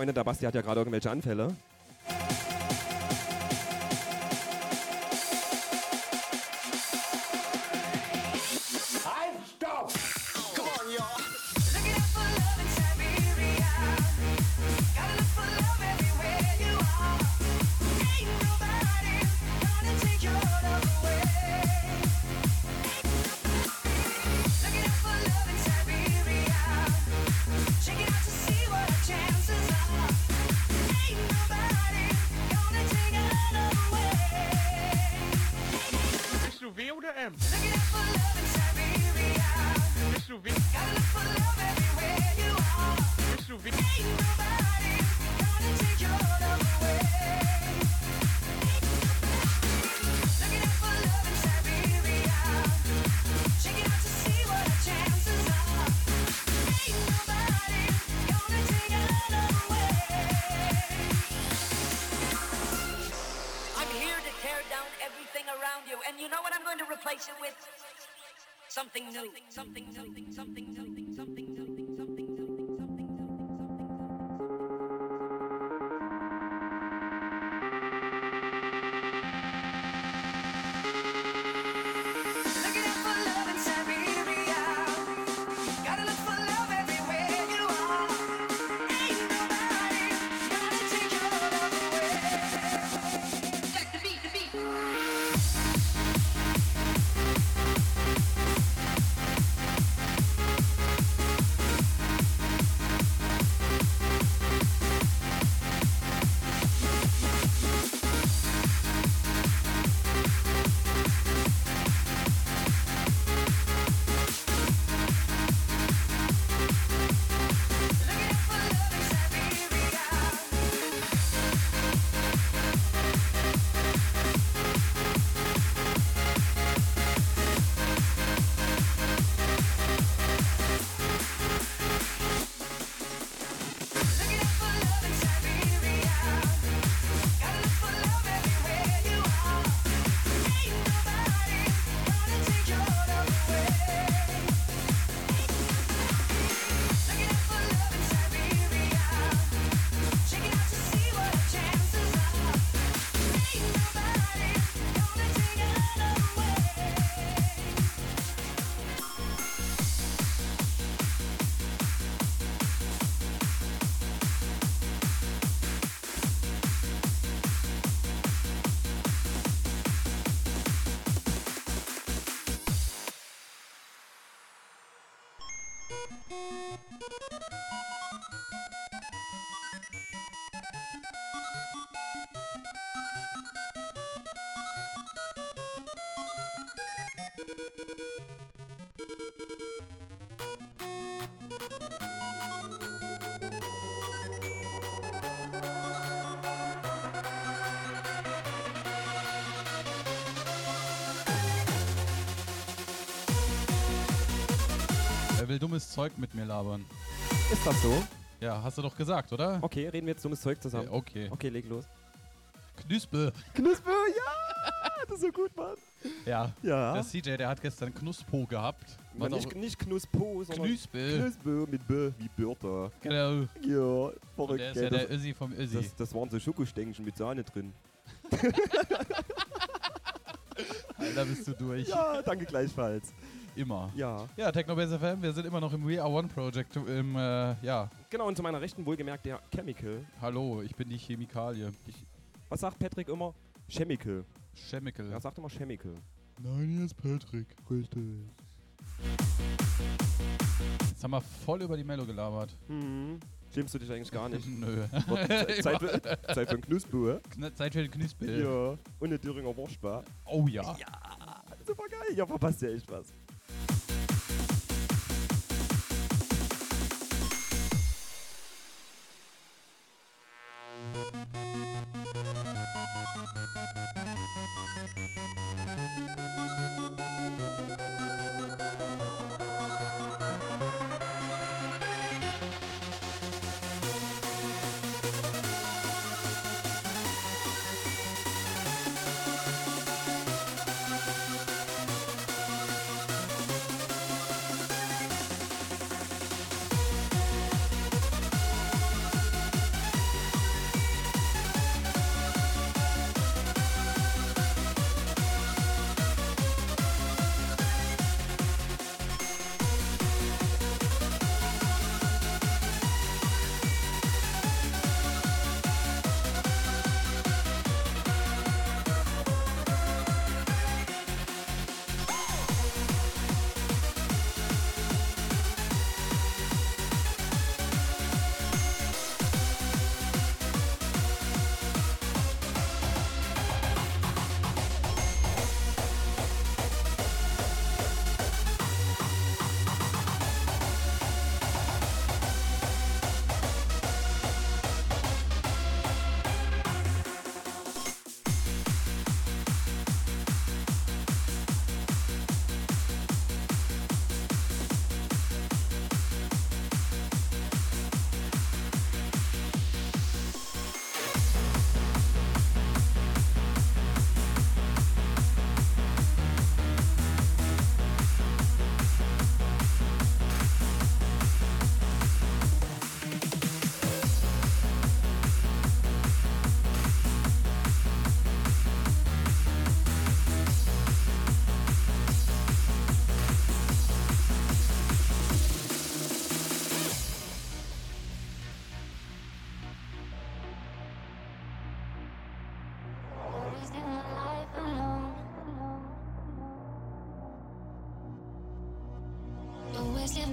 Freunde, der Basti hat ja gerade irgendwelche Anfälle. Er will dummes Zeug mit mir labern. Ist das so? Ja, hast du doch gesagt, oder? Okay, reden wir jetzt dummes Zeug zusammen. Okay. Okay, leg los. Knüspel. Knuspe, ja! Das ist so gut, Mann. Ja. Ja. Der CJ, der hat gestern Knuspo gehabt. Man, Was nicht, auch- nicht Knuspo, sondern Knüspel. Knuspe mit B wie Birta. Genau. Ja, verrückt. Der ist gell? ja der Das- Össi vom Össi. Das, das waren so Schokostängchen mit Sahne drin. Alter, bist du durch. Ja, danke gleichfalls. Immer. Ja. Ja, Technobase FM, wir sind immer noch im We Are One Project. Im, äh, ja. Genau, und zu meiner Rechten wohlgemerkt der Chemical. Hallo, ich bin die Chemikalie. Was sagt Patrick immer? Chemical. Chemical. Er sagt immer Chemical. Nein, hier ist Patrick. Richtig. Jetzt haben wir voll über die Mello gelabert. Mhm. Schämst du dich eigentlich gar nicht? Nö. Zeit, für, Zeit für ein Knuspe. Kn Zeit für den Knüspel. Ja. Und eine Thüringer Wurstbar. Oh ja. Ja, super geil. Ja, verpasst ja echt was. Thank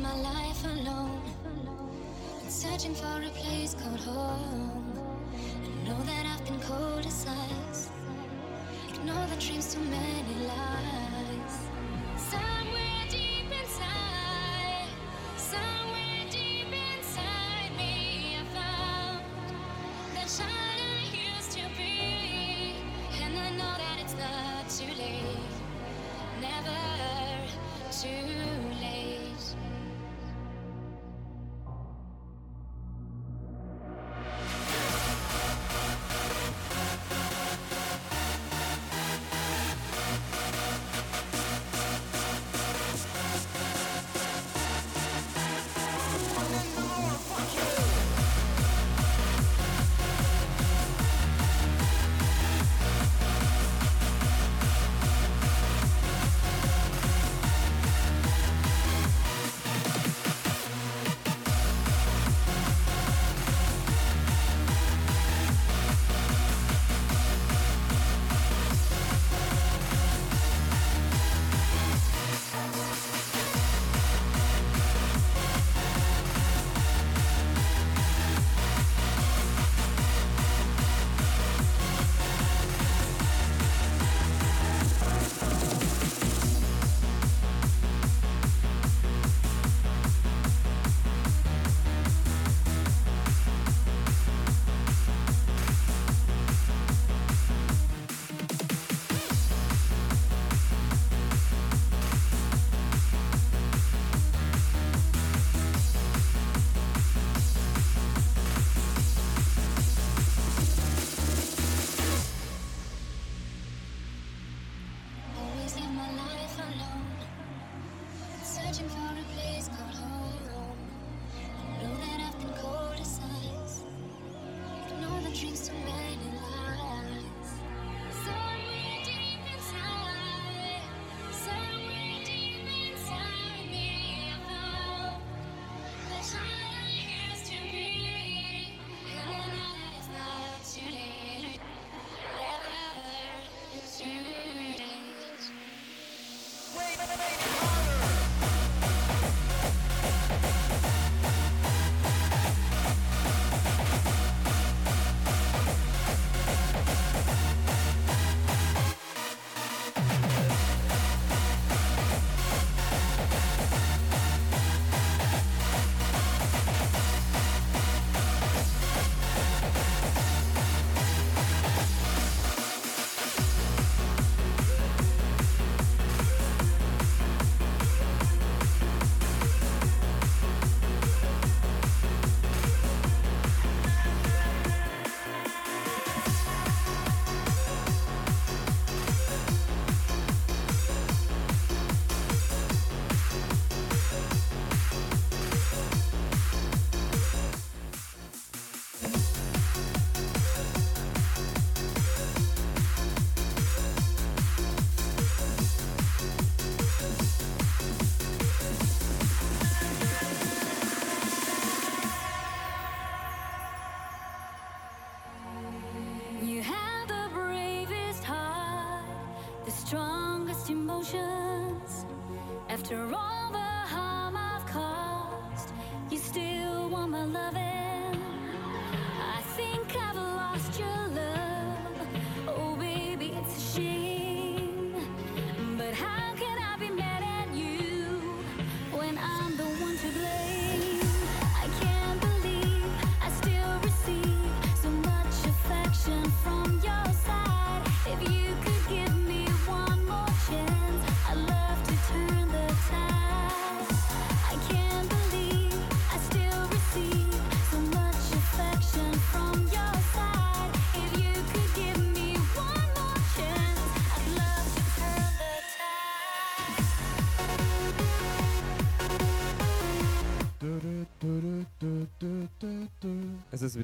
my life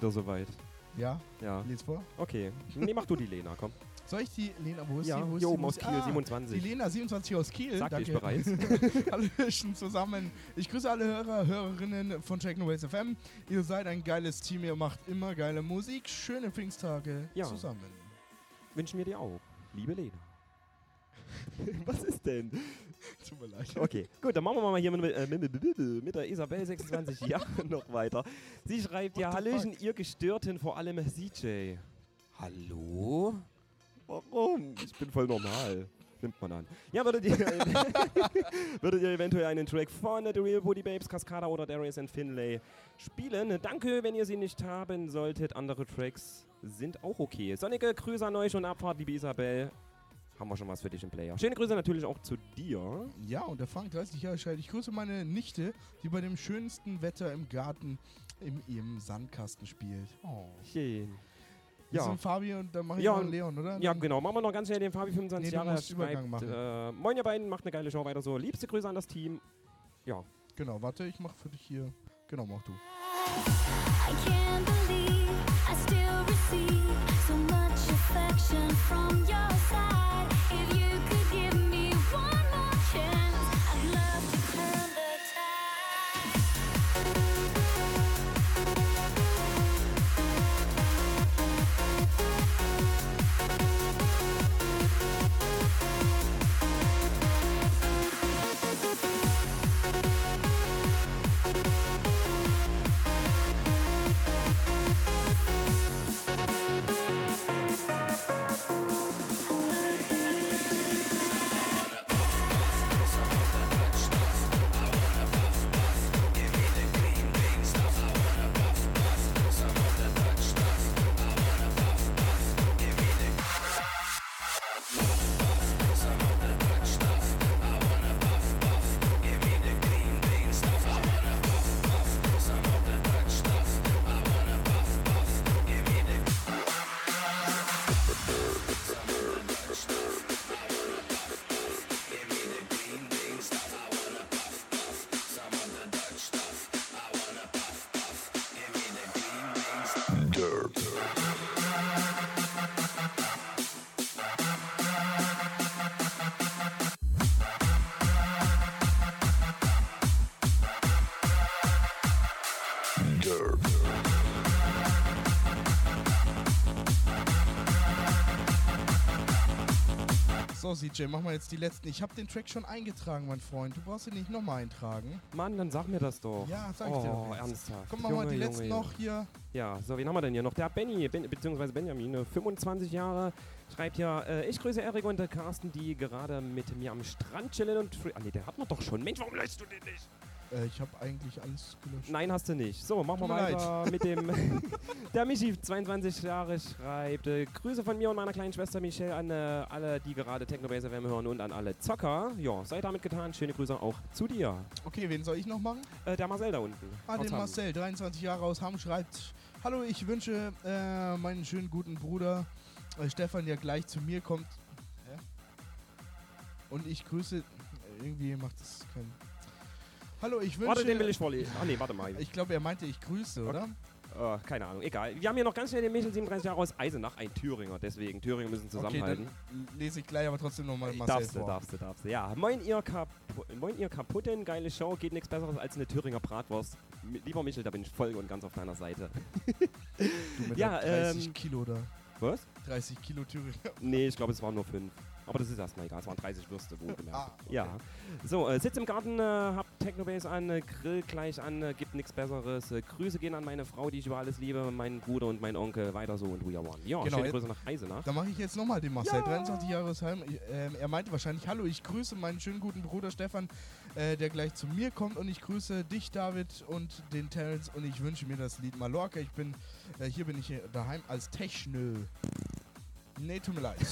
wieder soweit. Ja? Ja. Lies vor. Okay. Nee, mach du die Lena, komm. Soll ich die Lena, wo ist Ja, die? Wo ist die? oben Wo aus Kiel, 27. Die Lena, 27 aus Kiel. Sagte ich danke. bereits. Hallöchen zusammen. Ich grüße alle Hörer, Hörerinnen von Technoways FM. Ihr seid ein geiles Team, ihr macht immer geile Musik. Schöne Pfingsttage Ja. zusammen. Wünschen wir dir auch. Liebe Lena. Was ist denn? Tut mir leid. Okay, gut, dann machen wir mal hier mit, äh, mit, der Isabel 26 Jahre noch weiter. Sie schreibt ja, Hallöchen, ihr Gestörten, vor allem CJ. Hallo? Warum? Ich bin voll normal. Nimmt man an. Ja, würdet ihr, würdet ihr eventuell einen Track von The Real Booty Babes, Cascada oder Darius and Finlay spielen? Danke, wenn ihr sie nicht haben solltet. Andere Tracks sind auch okay. Sonnige Grüße an euch und Abfahrt, liebe Isabel. Haben wir schon was für dich im Player. Schöne Grüße natürlich auch zu dir. Ja, und der Frank, 30 Jahre alt. Ich grüße meine Nichte, die bei dem schönsten Wetter im Garten im, im Sandkasten spielt. Oh. Schön. Ja. sind Fabi und dann mache ich Ja, noch Leon, oder? Ja, genau. Machen wir noch ganz schnell den Fabi 25 Nee, Jahre. Übergang machen. Äh, Moin ihr beiden, macht eine geile Show weiter so. Liebste Grüße an das Team. Ja. Genau, warte, ich mach für dich hier. Genau, mach du. I can't believe I still receive so much affection from your side. If you So, CJ, machen wir jetzt die letzten. Ich habe den Track schon eingetragen, mein Freund. Du brauchst ihn nicht nochmal eintragen. Mann, dann sag mir das doch. Ja, sag ich oh, dir doch jetzt. ernsthaft. Komm, machen wir die Junge, letzten Junge, noch hier. Ja, so, wen haben wir denn hier noch? Der Benny, ben, beziehungsweise Benjamin, ne, 25 Jahre, schreibt ja, äh, ich grüße Erik und der Carsten, die gerade mit mir am Strand chillen und... Ah, nee, der hat man doch schon. Mensch, warum löst du den nicht? Äh, ich habe eigentlich alles gelöscht. Nein, hast du nicht. So, machen wir weiter leid. mit dem. der Michi, 22 Jahre, schreibt: äh, Grüße von mir und meiner kleinen Schwester Michelle an äh, alle, die gerade Technobase FM hören und an alle Zocker. Ja, sei damit getan. Schöne Grüße auch zu dir. Okay, wen soll ich noch machen? Äh, der Marcel da unten. Ah, den Hamm. Marcel, 23 Jahre aus Hamm, schreibt: Hallo, ich wünsche äh, meinen schönen guten Bruder äh, Stefan, der gleich zu mir kommt. Hä? Und ich grüße. Irgendwie macht das keinen. Hallo, ich wünsche. Warte, den will ich vorlesen. Ah, nee, warte mal. Ich glaube, er meinte, ich grüße, oder? Äh, keine Ahnung, egal. Wir haben hier noch ganz schnell den Michel, 37 Jahre aus Eisenach, ein Thüringer. Deswegen, Thüringer müssen zusammenhalten. Okay, dann lese ich gleich aber trotzdem nochmal Marcel darfst du, darfst du, darfst du. Ja, moin ihr, Kapu moin ihr Kaputten, geile Show, geht nichts Besseres als eine Thüringer Bratwurst. Lieber Michel, da bin ich voll und ganz auf deiner Seite. Du mit ja, der 30 ähm, Kilo da. Was? 30 Kilo Thüringer. Nee, ich glaube, es waren nur fünf. Aber das ist erstmal egal. Es waren 30 Würste, wohlgemerkt. Ah, okay. Ja. So, äh, sitz im Garten, äh, hab Technobase an, äh, Grill gleich an, äh, gibt nichts Besseres. Äh, Grüße gehen an meine Frau, die ich über alles liebe, meinen Bruder und meinen Onkel. Weiter so und we are one. Ja, Genau, schöne jetzt- Grüße nach Eisenach. Da mache ich jetzt nochmal den Marcel, 23 Jahre Heim. Ähm, er meinte wahrscheinlich, hallo, ich grüße meinen schönen guten Bruder Stefan, äh, der gleich zu mir kommt und ich grüße dich, David, und den Terence und ich wünsche mir das Lied Mallorca. Ich bin, äh, hier bin ich daheim als Techno. Nee, tut mir leid.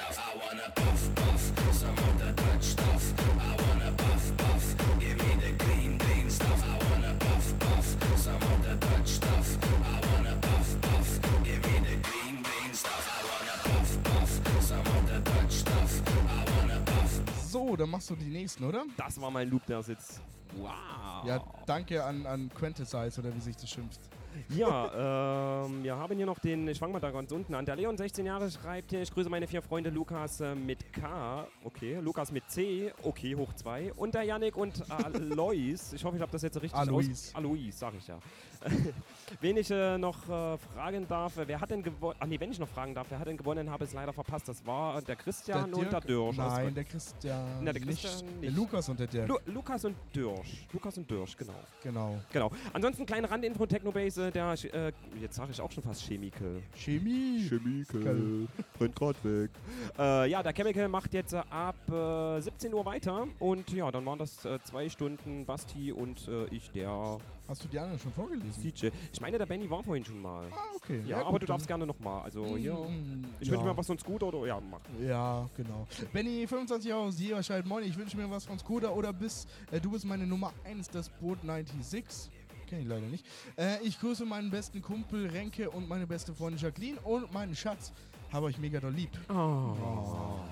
stuff. I wanna puff, puff. Some of the Dutch stuff. I wanna puff, puff. Give me the green, green stuff. I wanna puff, puff. Some of the Dutch stuff. I wanna puff, puff. Give me the green, green stuff. I wanna puff, puff. Some of the Dutch stuff. I wanna puff. So, dann machst du die nächsten, oder? Das war mein Loop, der sitzt. Wow. Ja, danke an, an Quintessize oder wie sich das schimpft. Ja, ähm, wir haben hier noch den, ich fange mal da ganz unten an. Der Leon, 16 Jahre, schreibt hier, ich grüße meine vier Freunde Lukas äh, mit K, okay, Lukas mit C, okay, hoch 2. Und der Yannick und Alois, ich hoffe, ich habe das jetzt richtig Alois. aus... Alois, sag ich ja. Wen ich äh, noch äh, fragen darf, äh, wer hat denn gewonnen, ach nee, wenn ich noch fragen darf, wer hat denn gewonnen, habe es leider verpasst. Das war der Christian und der Dirk- Dürsch. aus Nein, der Christian. Na, der nicht. Christian Der nicht. Lukas und der Dirk. Lu Lukas und Dürsch. Lukas und Dürsch, genau. Genau. Genau. Ansonsten kleine Randinfo Technobase, der, äh, jetzt sage ich auch schon fast Chemical. Chemie. Chemical. Brennt grad weg. Äh, ja, der Chemical macht jetzt äh, ab äh, 17 Uhr weiter und ja, dann waren das äh, zwei Stunden Basti und äh, ich, der Hast du die anderen schon vorgelesen? DJ. Ich meine, der Benny war vorhin schon mal. Ah, okay. Ja, Ja, aber gut, du darfst gerne nochmal. Also hier, Mm, ich ja. wünsche mir was von Scooter oder ja, mach. Ja, genau. Benny, 25 Jahre aus Jeverscheid, moin, ich wünsche mir was von Skoda oder bis, äh, du bist meine Nummer 1, das Boot 96. Kenn ich leider nicht. Äh, ich grüße meinen besten Kumpel Renke und meine beste Freundin Jacqueline und meinen Schatz. Habe euch mega doll lieb. Oh. Wanna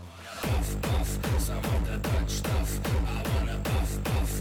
puff, puff.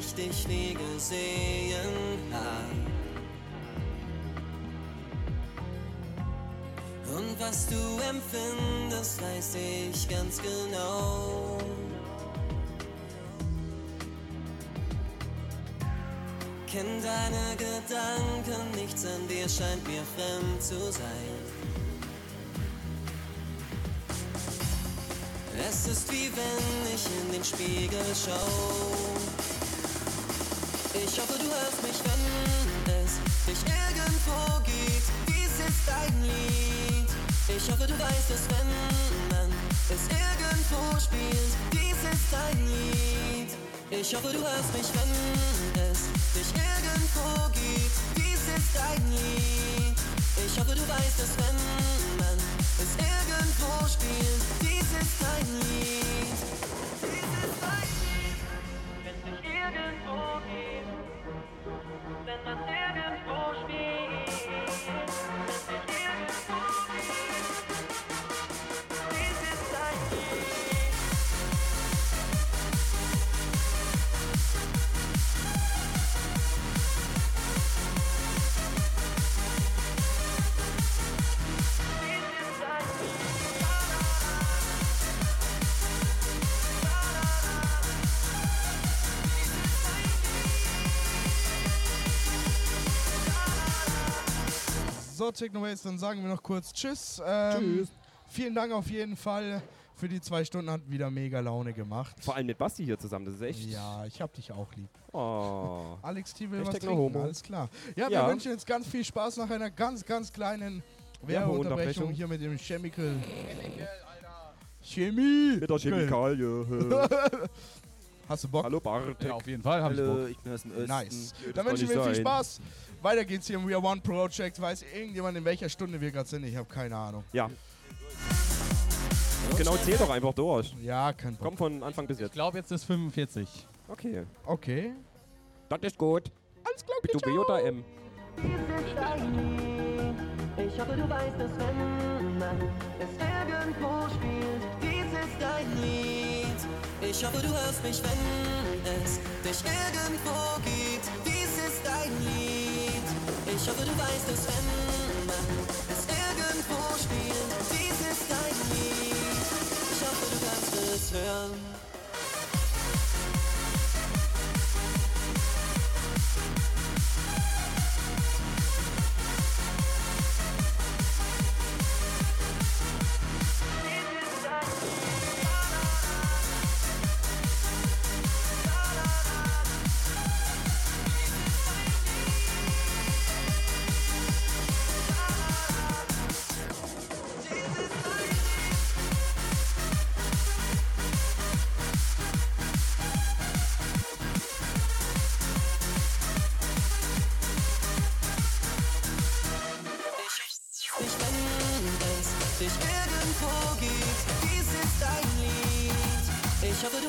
Ich dich nie gesehen hab. Und was du empfindest, weiß ich ganz genau. Kenn deine Gedanken, nichts an dir scheint mir fremd zu sein. Es ist wie wenn ich in den Spiegel schau. Ich hoffe, du hörst mich, wenn es dich irgendwo gibt. Dies ist dein Lied. Ich hoffe, du weißt es, wenn man es irgendwo spielt. Dies ist dein Lied. Ich hoffe, du hörst mich, wenn es nirgendwo gibt. Dies ist dein Lied. Ich hoffe, du weißt, dass wenn man es irgendwo spielt, dies ist dein Lied. Es dich irgendwo gibt, wenn man irgendwo spielt, So, Technoways, dann sagen wir noch kurz Tschüss. Ähm, Tschüss. Vielen Dank auf jeden Fall für die zwei Stunden. Hat wieder mega Laune gemacht. Vor allem mit Basti hier zusammen, das ist echt. Ja, ich hab dich auch lieb. Oh. Alex T will Echt was Techno trinken, Homo. alles klar. Ja, wir Ja. wünschen jetzt ganz viel Spaß nach einer ganz, ganz kleinen Werbeunterbrechung. Hier mit dem Chemical. Chemie! Mit der Chemikalie. Hast du Bock? Hallo Bart. Ja, auf jeden Fall hab ich Hallo, Bock. ich bin aus dem. Nice. Ja, Dann kann wünschen nicht wir viel sein. Spaß. Weiter geht's hier im We Are One Project. Weiß irgendjemand, in welcher Stunde wir gerade sind? Ich habe keine Ahnung. Ja. Genau, zähl doch einfach durch. Ja, kein Bock. Komm von Anfang bis Ich jetzt. glaube, jetzt ist 45. Okay. Okay. Das ist gut. Alles klar, Bitte B oder M? Ich hoffe, du weißt, dass wenn man es irgendwo spielt, dies ist dein Lied. Ich hoffe, du hörst mich, wenn es dich irgendwo gibt. Dies ist dein Lied. Ich hoffe, du weißt, dass wenn man es irgendwo spielt, dies ist dein Lied. Ich hoffe, du kannst es hören.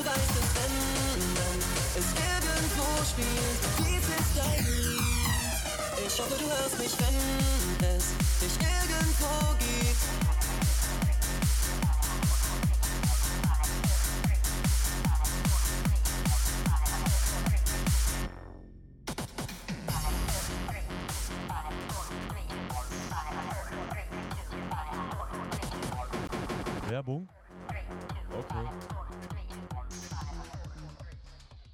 Weißt es, wenn es irgendwo spielt, dies ist dein Lied. Ich hoffe, du hörst mich, wenn es dich irgendwo gibt.